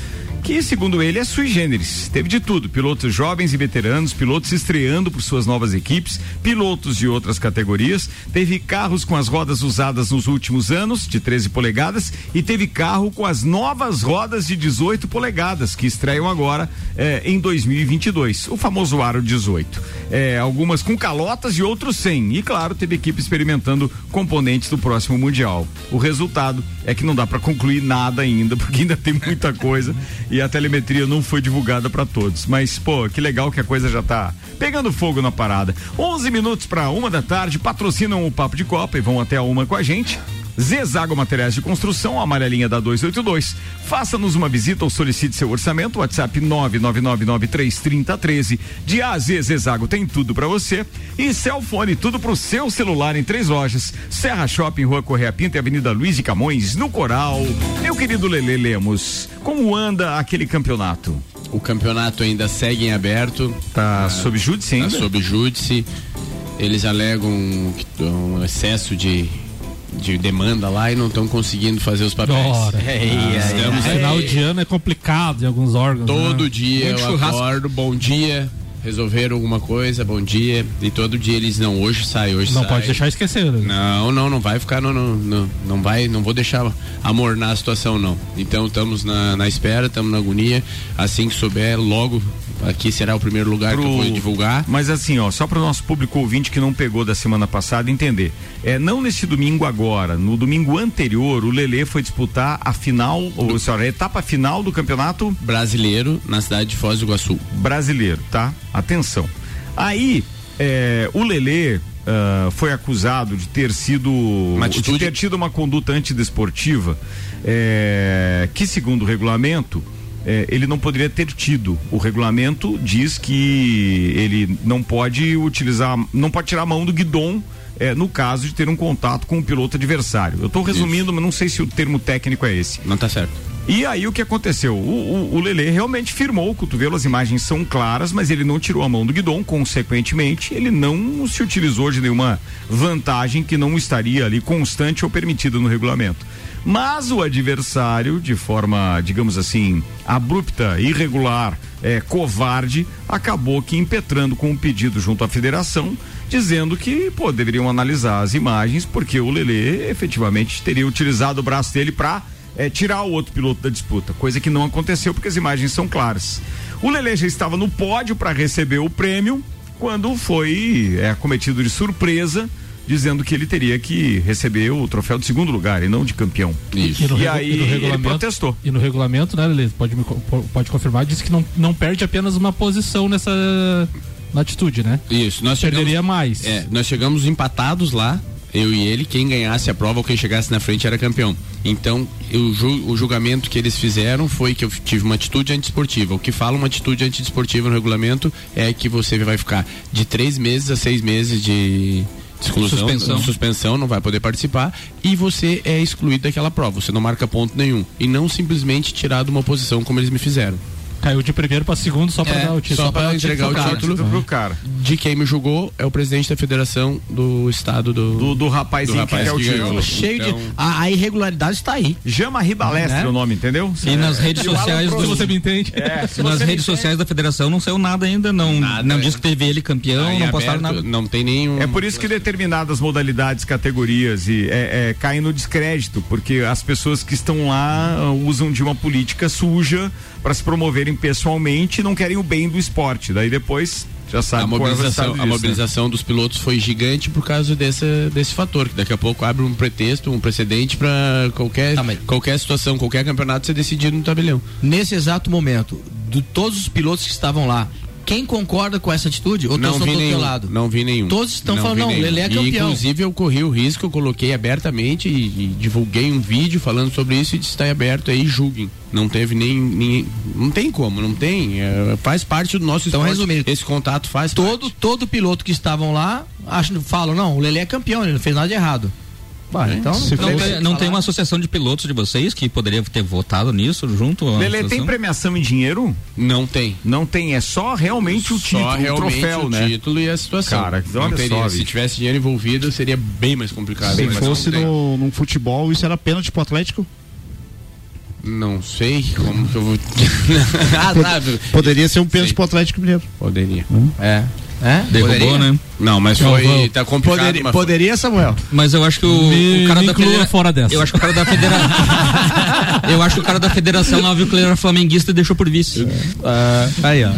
Speaker 2: que, segundo ele, é sui generis. Teve de tudo: pilotos jovens e veteranos, pilotos estreando por suas novas equipes, pilotos de outras categorias. Teve carros com as rodas usadas nos últimos anos, de 13 polegadas, e teve carro com as novas rodas de 18 polegadas, que estreiam agora eh, em 2022. O famoso Aro 18. Eh, algumas com calotas e outros sem. E, claro, teve equipe experimentando componentes do próximo Mundial. O resultado é que não dá para concluir nada ainda, porque ainda tem muita coisa e a telemetria não foi divulgada para todos. Mas, pô, que legal que a coisa já tá pegando fogo na parada. 11 minutos para uma da tarde, patrocinam o Papo de Copa e vão até a uma com a gente. Zezago Materiais de Construção, amarelinha da 282. Faça-nos uma visita ou solicite seu orçamento. WhatsApp 999933013. De A a Z, Zezago tem tudo para você. E Celfone, tudo pro seu celular em três lojas. Serra Shopping, Rua Correia Pinta e Avenida Luiz de Camões, no Coral. Meu querido Lele Lemos, como anda aquele campeonato?
Speaker 8: O campeonato ainda segue em aberto.
Speaker 2: Tá sob júdice ainda?
Speaker 8: Tá sob júdice. Eles alegam um excesso de, de demanda lá e não estão conseguindo fazer os papéis.
Speaker 3: Ora.
Speaker 8: Ah, estamos
Speaker 3: Final de ano é complicado em alguns órgãos.
Speaker 8: Todo
Speaker 3: né?
Speaker 8: dia
Speaker 3: Muito
Speaker 8: eu
Speaker 3: churrasco.
Speaker 8: acordo, bom dia, resolveram alguma coisa, bom dia. E todo dia eles não, hoje sai, hoje
Speaker 3: Não
Speaker 8: sai.
Speaker 3: pode deixar esquecer. né?
Speaker 8: Não, não, não vai ficar, não, não, não, não vai, não vou deixar amornar a situação, não. Então estamos na, na espera, estamos na agonia. Assim que souber, logo aqui será o primeiro lugar que eu vou divulgar.
Speaker 2: Mas assim, ó, só para o nosso público ouvinte que não pegou da semana passada entender. É, não nesse domingo agora, no domingo anterior, o Lelê foi disputar a final, ou senhora, a etapa final do campeonato
Speaker 8: brasileiro na cidade de Foz do Iguaçu.
Speaker 2: Brasileiro, tá? Atenção. Aí, é, o Lelê ah, foi acusado de ter sido de ter tido uma conduta antidesportiva é, que segundo o regulamento é, ele não poderia ter tido. O regulamento diz que ele não pode utilizar, não pode tirar a mão do guidão é, no caso de ter um contato com o piloto adversário. Eu estou resumindo, mas não sei se o termo técnico é esse.
Speaker 8: Não tá certo.
Speaker 2: E aí o que aconteceu? O, o, o Lele realmente firmou o cotovelo, as imagens são claras, mas ele não tirou a mão do guidão, consequentemente, ele não se utilizou de nenhuma vantagem que não estaria ali constante ou permitida no regulamento. Mas o adversário, de forma, digamos assim, abrupta, irregular, é, covarde, acabou que impetrando com um pedido junto à federação, dizendo que, pô, deveriam analisar as imagens, porque o Lele efetivamente teria utilizado o braço dele para é, tirar o outro piloto da disputa, coisa que não aconteceu porque as imagens são claras. O Lele já estava no pódio para receber o prêmio quando foi é, cometido de surpresa, dizendo que ele teria que receber o troféu de segundo lugar e não de campeão.
Speaker 3: E no,
Speaker 2: E
Speaker 3: regu-
Speaker 2: aí
Speaker 3: e no
Speaker 2: ele
Speaker 3: regulamento,
Speaker 2: protestou.
Speaker 3: E no regulamento, né, Lelê? Pode, me pode confirmar, diz que não, não perde apenas uma posição nessa na atitude, né?
Speaker 8: Isso, nós
Speaker 3: Perderia
Speaker 8: chegamos,
Speaker 3: mais.
Speaker 8: É, nós chegamos empatados lá. Eu e ele, quem ganhasse a prova ou quem chegasse na frente era campeão. Então, eu, o julgamento que eles fizeram foi que eu tive uma atitude antiesportiva. O que fala uma atitude antiesportiva no regulamento é que você vai ficar de três meses a seis meses de exclusão,
Speaker 4: Suspensão.
Speaker 8: suspensão, não vai poder participar e você é excluído daquela prova. Você não marca ponto nenhum. E não simplesmente tirado uma posição como eles me fizeram.
Speaker 3: Caiu de primeiro pra segundo só pra
Speaker 8: É,
Speaker 3: dar o título.
Speaker 8: Só para entregar o título
Speaker 2: pro cara.
Speaker 8: De quem me julgou é o presidente da federação do estado do.
Speaker 2: Do, do rapazinho que quer o título.
Speaker 5: Cheio
Speaker 8: Então,
Speaker 5: de. A, a irregularidade está aí.
Speaker 2: Jama Ribalestre
Speaker 5: Né?
Speaker 2: o nome, entendeu?
Speaker 4: E nas
Speaker 2: É,
Speaker 4: redes
Speaker 2: o Alan
Speaker 4: sociais do-
Speaker 3: Você me entende?
Speaker 2: É, se
Speaker 4: Nas redes sociais da federação não saiu nada ainda, não, não
Speaker 8: é.
Speaker 4: diz que teve ele campeão,
Speaker 8: Aí
Speaker 4: não postaram
Speaker 8: aberto,
Speaker 4: nada.
Speaker 8: Não tem nenhum.
Speaker 2: É por isso que determinadas modalidades, categorias e é, é, caem no descrédito, porque as pessoas que estão lá ah, usam de uma política suja para se promoverem pessoalmente e não querem o bem do esporte. Daí depois já sabe
Speaker 8: A
Speaker 2: qual é o
Speaker 8: mobilização,
Speaker 2: resultado
Speaker 8: a
Speaker 2: disso, né?
Speaker 8: mobilização dos pilotos foi gigante por causa desse, desse fator, que daqui a pouco abre um pretexto, um precedente para qualquer, qualquer situação, qualquer campeonato ser decidido no tabelião.
Speaker 5: Nesse exato momento, de todos os pilotos que estavam lá, quem concorda com essa atitude? Ou
Speaker 8: não vi
Speaker 5: do
Speaker 8: nenhum,
Speaker 5: lado?
Speaker 8: não vi nenhum.
Speaker 5: Todos estão falando,
Speaker 8: vi
Speaker 5: não,
Speaker 8: nenhum.
Speaker 5: Lelê é
Speaker 8: E,
Speaker 5: campeão.
Speaker 8: inclusive eu corri o risco, eu coloquei abertamente e, e divulguei um vídeo falando sobre isso e disse, está aberto aí, julguem. Não teve nem, nem- não tem como, não tem, é, faz parte do nosso
Speaker 5: Então,
Speaker 8: esporte.
Speaker 5: resumindo,
Speaker 8: esse contato faz
Speaker 5: todo todo piloto que estavam lá acham, falam não o Lelê é campeão ele não fez nada de errado Bah, então
Speaker 4: não tem, não tem uma associação de pilotos de vocês que poderia ter votado nisso junto?
Speaker 2: Lele, tem premiação em dinheiro?
Speaker 8: Não tem.
Speaker 2: Não tem, é só realmente o título,
Speaker 8: Só
Speaker 2: o
Speaker 8: realmente
Speaker 2: troféu,
Speaker 8: o
Speaker 2: né?
Speaker 8: título e a situação.
Speaker 2: Cara,
Speaker 8: Não
Speaker 2: olha
Speaker 8: teria.
Speaker 2: só,
Speaker 8: Se tivesse dinheiro envolvido, seria bem mais complicado.
Speaker 7: Se
Speaker 8: mas
Speaker 7: fosse no, num futebol, isso era pênalti pro Atlético?
Speaker 8: Não sei como que eu vou. ah, tá.
Speaker 7: Poderia ser um pênalti pro Atlético Mineiro.
Speaker 8: Poderia.
Speaker 5: É. É?
Speaker 4: Derrubou,
Speaker 5: Poderia?
Speaker 4: né?
Speaker 8: Não, mas
Speaker 4: Não,
Speaker 8: foi. Tá complicado.
Speaker 5: Poderia-
Speaker 8: mas
Speaker 5: poderia, Samuel.
Speaker 4: Mas eu acho que o,
Speaker 3: Me-
Speaker 4: o cara da federa-
Speaker 3: fora dessa.
Speaker 4: Eu acho que o cara da federação. eu acho que o cara da federação lá viu que ele era flamenguista e deixou por vice.
Speaker 5: aí ó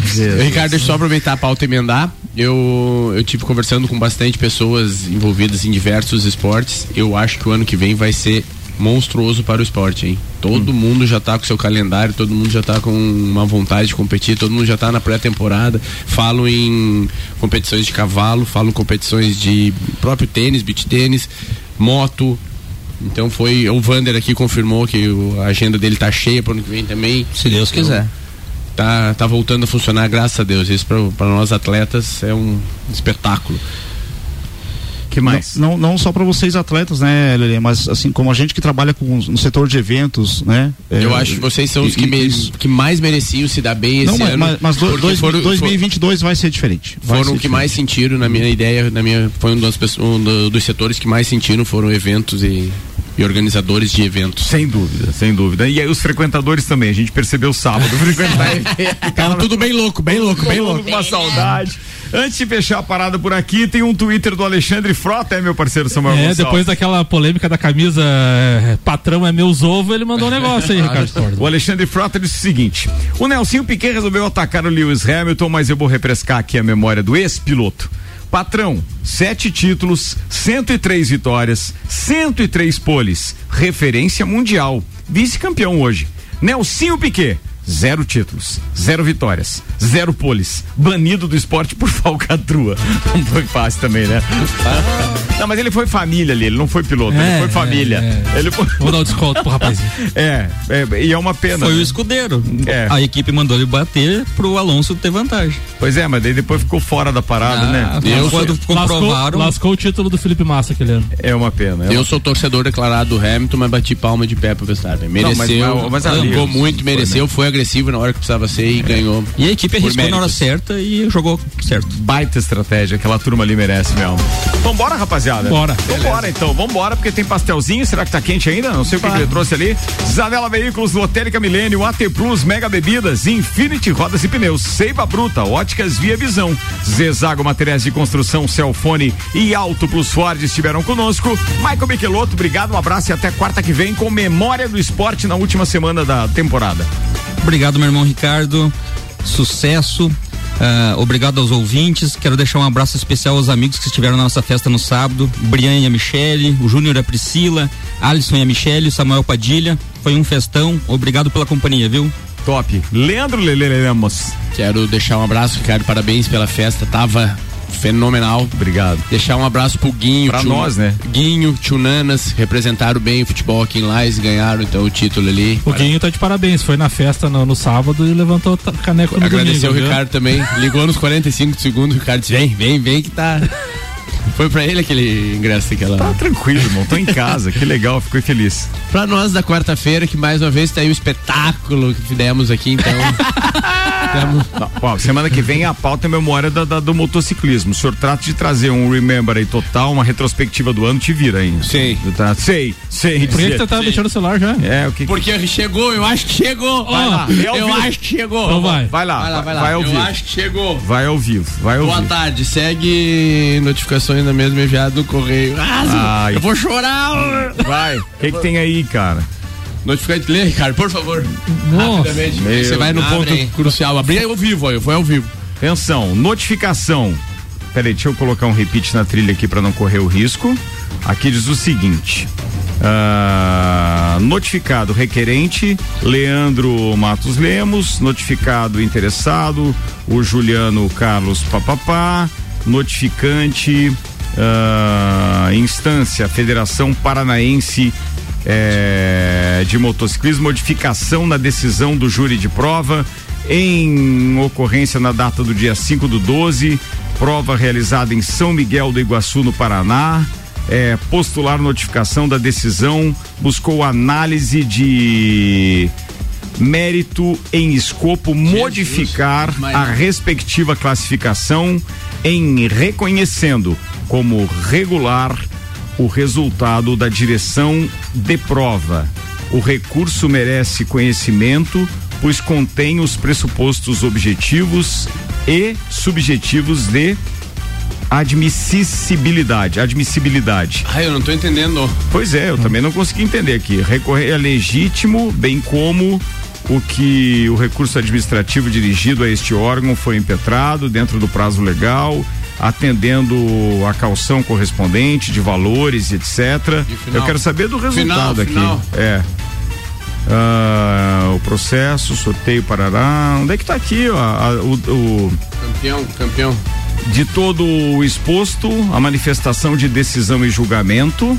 Speaker 8: Ricardo, deixa eu só aproveitar a pauta e emendar. Eu, eu tive conversando com bastante pessoas envolvidas em diversos esportes. Eu acho que o ano que vem vai ser monstruoso para o esporte, hein? Todo mundo já tá com seu calendário, todo mundo já tá com uma vontade de competir, todo mundo já tá na pré-temporada. Falam em competições de cavalo, falam em competições de próprio tênis, beach tênis, moto. Então foi. O Vander aqui confirmou que o- a agenda dele tá cheia para ano que vem também.
Speaker 5: Se Deus quiser.
Speaker 8: tá, tá voltando a funcionar, graças a Deus. Isso para nós atletas é um espetáculo.
Speaker 2: Que mais?
Speaker 7: Não, não, não só para vocês atletas, né, Lelê, mas assim, como a gente que trabalha com, no setor de eventos, né?
Speaker 8: Eu
Speaker 7: é,
Speaker 8: acho que vocês são os que,
Speaker 7: e-
Speaker 8: me- que mais mereciam se dar bem esse
Speaker 7: Não, mas,
Speaker 8: ano.
Speaker 7: mas, mas do- dois-
Speaker 8: foram-
Speaker 7: 2022 vai ser diferente. Vai
Speaker 8: Foram
Speaker 7: ser
Speaker 8: o que mais sentiram na minha ideia, na minha foi um, das pessoas, um do- dos setores que mais sentiram foram eventos e, e organizadores de eventos.
Speaker 2: Sem dúvida, sem dúvida. E aí os frequentadores também, a gente percebeu sábado frequentar.
Speaker 8: Tava tudo bem louco, bem louco, bem louco.
Speaker 2: com uma saudade. Antes de fechar a parada por aqui, tem um Twitter do Alexandre Frota, é meu parceiro Samuel
Speaker 3: É,
Speaker 2: Gonçalves.
Speaker 3: depois daquela polêmica da camisa é, patrão é meus ovos, ele mandou um negócio aí, Ricardo Cordo.
Speaker 2: O Alexandre Frota disse o seguinte: o Nelsinho Piquet resolveu atacar o Lewis Hamilton, mas eu vou refrescar aqui a memória do ex-piloto. Patrão, sete títulos, 103 vitórias, 103 poles, referência mundial, vice-campeão hoje. Nelsinho Piquet, zero títulos, zero vitórias, zero poles, banido do esporte por falcatrua. Não foi fácil também, né? Não, mas ele foi família ali, ele não foi piloto, ele
Speaker 3: É,
Speaker 2: foi
Speaker 3: é,
Speaker 2: família.
Speaker 3: é.
Speaker 2: Ele foi...
Speaker 3: Vou dar um desconto pro rapazinho.
Speaker 2: É, é, e é uma pena.
Speaker 4: Foi o
Speaker 2: né?
Speaker 4: escudeiro.
Speaker 2: É.
Speaker 4: A equipe mandou ele bater pro Alonso ter vantagem.
Speaker 2: Pois é, mas daí depois ficou fora da parada,
Speaker 4: Ah,
Speaker 2: né?
Speaker 4: Eu quando comprovaram.
Speaker 3: Lascou, lascou o título do Felipe Massa aquele ano.
Speaker 2: É uma pena. é
Speaker 8: Eu
Speaker 2: uma-
Speaker 8: sou torcedor declarado do Hamilton, mas bati palma de pé pro Verstappen.
Speaker 2: Não, mas-
Speaker 8: Mereceu,
Speaker 2: mas ali-
Speaker 8: jogou muito, mereceu, foi agressivo na hora que precisava ser e ganhou.
Speaker 4: E a equipe arriscou na hora certa e jogou certo.
Speaker 2: Baita estratégia, aquela turma ali merece mesmo. Vambora, rapaziada?
Speaker 3: Bora.
Speaker 2: Vambora então, vambora, porque tem pastelzinho. Será que tá quente ainda? Não sei o que, que ele trouxe ali. Zanela Veículos, Lotérica Milênio, AT Plus, Mega Bebidas, Infinity Rodas e Pneus, Seiva Bruta, Óticas Via Visão, Zezago Materiais de Construção, Celfone e Auto Plus Ford estiveram conosco. Michael Michelotto, obrigado, um abraço e até quarta que vem com Memória do Esporte na última semana da temporada.
Speaker 4: Obrigado, meu irmão Ricardo. Sucesso. Ah, obrigado aos ouvintes. Quero deixar um abraço especial aos amigos que estiveram na nossa festa no sábado. Brian e a Michele, o Júnior e a Priscila, Alisson e a Michele, o Samuel Padilha. Foi um festão. Obrigado pela companhia, viu?
Speaker 2: Top. Leandro Lele Lemos.
Speaker 8: Quero deixar um abraço, Ricardo. Parabéns pela festa. Tava fenomenal.
Speaker 2: Obrigado.
Speaker 8: Deixar um abraço pro Guinho.
Speaker 2: Pra
Speaker 8: tio-
Speaker 2: nós, né?
Speaker 8: Guinho, Tio Nanas, representaram bem o futebol aqui em Lais, ganharam então o título ali.
Speaker 3: O Guinho tá de parabéns, foi na festa no, no sábado e levantou o caneco no
Speaker 8: Agradecer
Speaker 3: domingo.
Speaker 8: o
Speaker 3: viu?
Speaker 8: Ricardo também. Ligou nos 45 segundos, o Ricardo disse: vem, vem, vem que tá. Foi pra ele aquele ingresso aquela.
Speaker 2: Tá tranquilo, irmão. Tô em casa. Que legal, fico feliz.
Speaker 8: Pra nós da quarta-feira, que mais uma vez tá aí o espetáculo que fizemos aqui, então. Tamo-
Speaker 2: Não, ó, semana que vem a pauta é memória da, da- do motociclismo. O senhor trata de trazer um Remember aí total, uma retrospectiva do ano, te vira aí.
Speaker 8: Sei.
Speaker 2: Tá, sei, sei.
Speaker 3: Por que, que você tá mexendo no celular já?
Speaker 2: É, o que.
Speaker 8: Porque chegou, eu acho que chegou.
Speaker 2: Vai lá,
Speaker 8: Ó,
Speaker 2: é
Speaker 8: eu
Speaker 2: vivo.
Speaker 8: acho que chegou.
Speaker 3: Então vai.
Speaker 2: Vai lá,
Speaker 8: Vai lá, vai lá.
Speaker 2: vai ao
Speaker 8: eu
Speaker 2: vivo.
Speaker 8: acho que chegou.
Speaker 2: Vai ao vivo, vai ao
Speaker 8: Boa
Speaker 2: vivo.
Speaker 8: tarde, segue notificações da mesma enviada do correio. Ah,
Speaker 2: Ai.
Speaker 8: eu vou chorar.
Speaker 2: Vai. O que, que tem aí, cara?
Speaker 8: Notificante, lê, Ricardo, por favor.
Speaker 3: Nossa.
Speaker 8: Você vai no ponto
Speaker 2: Abre aí.
Speaker 8: crucial. Abri ao vivo, ó, foi ao vivo.
Speaker 2: Atenção, notificação. Peraí, deixa eu colocar um repeat na trilha aqui para não correr o risco. Aqui diz o seguinte: ah, notificado requerente, Leandro Matos Lemos, notificado interessado, o Juliano Carlos Papapá, notificante, ah, instância, Federação Paranaense eh, de Motociclismo, modificação na decisão do júri de prova em ocorrência na data do dia 5 do 12, prova realizada em São Miguel do Iguaçu, no Paraná. É, postular notificação da decisão, buscou análise de mérito em escopo modificar a respectiva classificação em reconhecendo como regular o resultado da direção de prova. O recurso merece conhecimento, pois contém os pressupostos objetivos e subjetivos de admissibilidade, admissibilidade.
Speaker 8: Ai, eu não tô entendendo.
Speaker 2: Pois é, eu também não consegui entender aqui. Recorrer é legítimo, bem como o que o recurso administrativo dirigido a este órgão foi impetrado dentro do prazo legal, atendendo a calção correspondente de valores, etc. Eu quero saber do resultado
Speaker 8: Final,
Speaker 2: aqui.
Speaker 8: final.
Speaker 2: É. Ah, o processo, sorteio parará. Onde é que tá aqui, ó? a- o- o
Speaker 8: Campeão, campeão.
Speaker 2: de todo o exposto, a manifestação de decisão e julgamento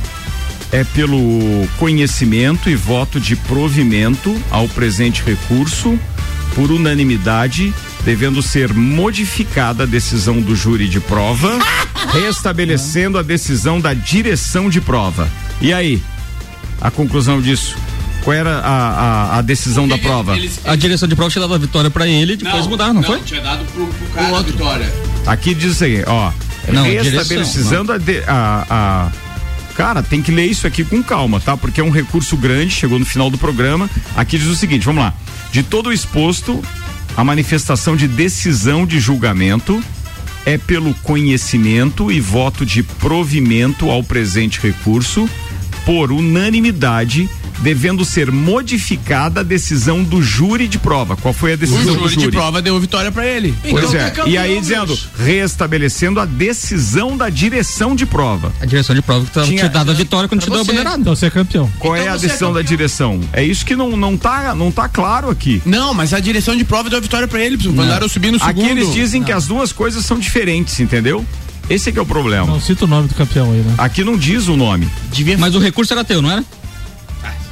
Speaker 2: é pelo conhecimento e voto de provimento ao presente recurso, por unanimidade, devendo ser modificada a decisão do júri de prova, restabelecendo a decisão da direção de prova. E aí? A conclusão disso? Qual era a, a, a decisão da prova?
Speaker 4: A direção de prova tinha dado a vitória pra ele e depois mudaram, não, foi?
Speaker 8: tinha dado pro, pro cara a vitória.
Speaker 2: Aqui diz o seguinte, ó.
Speaker 4: Não,
Speaker 2: restabelecendo a, de- a, a- Cara, tem que ler isso aqui com calma, tá? Porque é um recurso grande, chegou no final do programa. Aqui diz o seguinte, vamos lá. De todo exposto, a manifestação de decisão de julgamento é pelo conhecimento e voto de provimento ao presente recurso, por unanimidade, devendo ser modificada a decisão do júri de prova. Qual foi a
Speaker 8: O
Speaker 2: decisão do
Speaker 8: júri
Speaker 2: júri?
Speaker 8: de prova deu vitória pra ele.
Speaker 2: Pois
Speaker 8: Então
Speaker 2: é.
Speaker 8: tá campeão,
Speaker 2: e aí dizendo, restabelecendo a decisão da direção de prova.
Speaker 4: A direção de prova que tava-
Speaker 2: Tinha-
Speaker 4: tinha dado a vitória quando te deu a
Speaker 3: Você.
Speaker 4: bandeirada.
Speaker 3: Então você é campeão.
Speaker 2: Qual é a
Speaker 8: você é
Speaker 2: decisão da direção? É isso que não, não, tá, não tá claro aqui.
Speaker 8: Não, mas a direção de prova deu a vitória pra ele. Mandaram eu subir no segundo.
Speaker 2: Aqui eles dizem que as duas coisas são diferentes, entendeu? Esse é que é o problema.
Speaker 3: Não cita o nome do campeão aí, né?
Speaker 2: Aqui não diz o nome.
Speaker 4: Mas o recurso era teu, não era?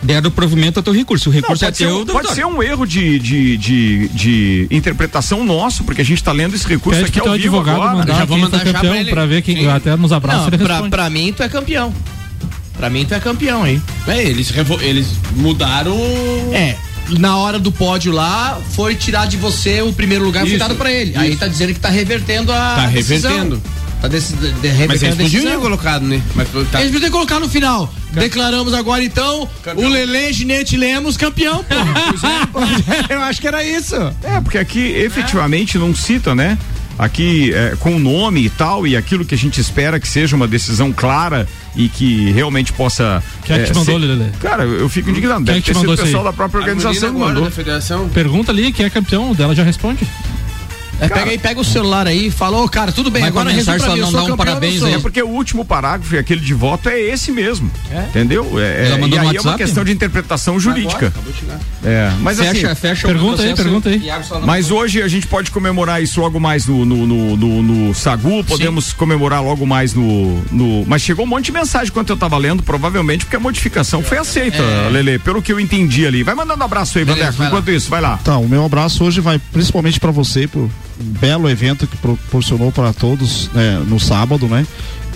Speaker 4: Deram provimento ao teu recurso. O
Speaker 2: Não,
Speaker 4: recurso é
Speaker 2: pode ser,
Speaker 4: teu.
Speaker 2: um, pode ser um erro de, de, de, de interpretação nosso, porque a gente tá lendo esse recurso
Speaker 3: Pede
Speaker 2: aqui ao vivo
Speaker 3: advogado
Speaker 2: agora.
Speaker 3: mandar
Speaker 8: Já vou mandar
Speaker 3: campeão pra ver quem
Speaker 8: Sim.
Speaker 3: até nos
Speaker 5: Não,
Speaker 3: responde.
Speaker 5: pra mim tu é campeão. Pra mim tu é campeão, hein?
Speaker 8: É, eles, eles mudaram.
Speaker 5: É. Na hora do pódio lá, foi tirar de você o primeiro lugar e foi dado pra ele. Aí
Speaker 8: isso.
Speaker 5: tá dizendo que tá revertendo a.
Speaker 8: Tá
Speaker 5: decisão.
Speaker 8: revertendo.
Speaker 5: Tá desse, de, de-
Speaker 8: Mas eles podiam
Speaker 5: decisão.
Speaker 8: ter colocado, né? Mas tá.
Speaker 5: Eles podiam colocar no final. Declaramos agora então o Lele Ginete Lemos campeão, pô. Eu acho que era isso.
Speaker 2: É, porque aqui efetivamente não cita, né? Aqui é, com o nome e tal, e aquilo que a gente espera que seja uma decisão clara e que realmente possa.
Speaker 3: Quem é que te mandou, Lelê?
Speaker 2: Cara, eu fico indignado.
Speaker 3: Quem é
Speaker 2: Deve
Speaker 3: que te
Speaker 2: o
Speaker 3: mandou isso
Speaker 2: pessoal
Speaker 3: aí?
Speaker 2: da própria organização que
Speaker 8: agora
Speaker 2: mandou.
Speaker 8: da federação.
Speaker 3: Pergunta ali quem é campeão, dela já responde.
Speaker 5: É, pega aí, pega o celular aí e fala, ô cara, tudo bem,
Speaker 2: Vai
Speaker 5: agora
Speaker 2: começar,
Speaker 5: resume pra
Speaker 2: só
Speaker 5: mim, eu
Speaker 2: não
Speaker 5: sou
Speaker 2: dá um parabéns aí. É porque o último parágrafo e aquele de voto é esse mesmo. Entendeu? É,
Speaker 4: Ela
Speaker 2: é,
Speaker 4: mandou
Speaker 2: e aí é uma
Speaker 4: WhatsApp?
Speaker 2: questão de interpretação jurídica. É, mas
Speaker 4: Fecha-
Speaker 2: assim,
Speaker 4: fecha Pergunta aí, pergunta aí.
Speaker 2: Mas hoje a gente pode comemorar isso logo mais no, no, no, no- no Sagu, podemos comemorar logo mais no, no. Mas chegou um monte de mensagem quando eu tava lendo, provavelmente porque a modificação foi aceita,
Speaker 7: É.
Speaker 2: Lele, pelo que eu entendi ali. Vai mandando abraço aí, Vandeco, enquanto isso, vai lá.
Speaker 7: Tá, o meu abraço hoje vai principalmente para você por um belo evento que proporcionou para todos né, no sábado, né?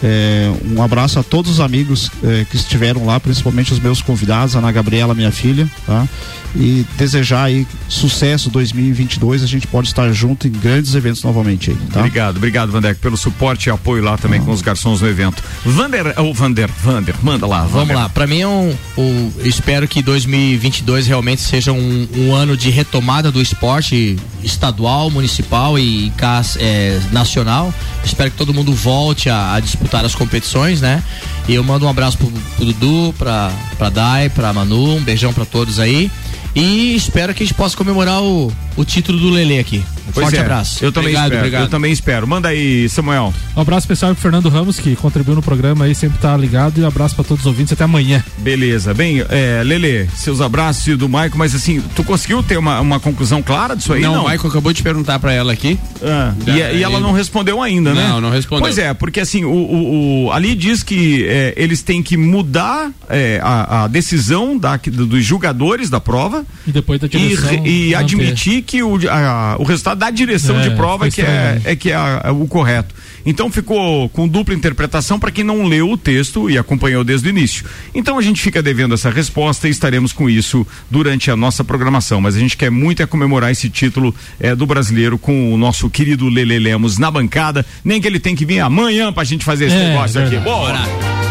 Speaker 7: É, um abraço a todos os amigos é, que estiveram lá, principalmente os meus convidados, Ana Gabriela, minha filha, tá? E desejar aí sucesso 2022, a gente pode estar junto em grandes eventos novamente aí, tá?
Speaker 2: Obrigado, obrigado, Vandeco, pelo suporte e apoio lá também com os garçons no evento. Vander, ou Vander, Vander, manda lá.
Speaker 5: Vamos
Speaker 2: Vander.
Speaker 5: lá, pra mim é um, um- eu espero que 2022 realmente seja um, um ano de retomada do esporte estadual, municipal e cas- é, nacional. Espero que todo mundo volte a, a disputar as competições, né? E eu mando um abraço pro, pro Dudu, pra, pra Dai, pra Manu, um beijão pra todos aí. E espero que a gente possa comemorar o, o título do Lele aqui. Um
Speaker 2: Pois
Speaker 5: forte
Speaker 2: é,
Speaker 5: abraço.
Speaker 2: Eu também espero, eu também espero. Manda aí, Samuel.
Speaker 3: Um abraço pessoal pro Fernando Ramos, que contribuiu no programa aí, sempre tá ligado. E um abraço pra todos os ouvintes. Até amanhã.
Speaker 2: Beleza, bem, é, Lele, seus abraços e do Maico, mas assim, tu conseguiu ter uma, uma conclusão clara disso aí?
Speaker 8: Não,
Speaker 2: Não,
Speaker 8: o Michael acabou de perguntar pra ela aqui.
Speaker 2: Ah, e, e ela não respondeu ainda, né?
Speaker 8: Não, não respondeu.
Speaker 2: Pois é, porque assim, o, o- o- ali diz que é, eles têm que mudar é, a, a decisão da- dos julgadores da prova
Speaker 3: E depois da
Speaker 2: e,
Speaker 3: direção.
Speaker 2: re- e
Speaker 3: manter.
Speaker 2: admitir que o, a- o resultado da direção
Speaker 3: É,
Speaker 2: de prova é que é, é que é a- o correto. Então ficou com dupla interpretação para quem não leu o texto e acompanhou desde o início. Então a gente fica devendo essa resposta e estaremos com isso durante a nossa programação. Mas a gente quer muito é comemorar esse título é, do brasileiro com o nosso querido Lele Lemos na bancada. Nem que ele tem que vir amanhã pra gente fazer esse
Speaker 3: É,
Speaker 2: negócio aqui.
Speaker 3: verdade.
Speaker 2: Bora!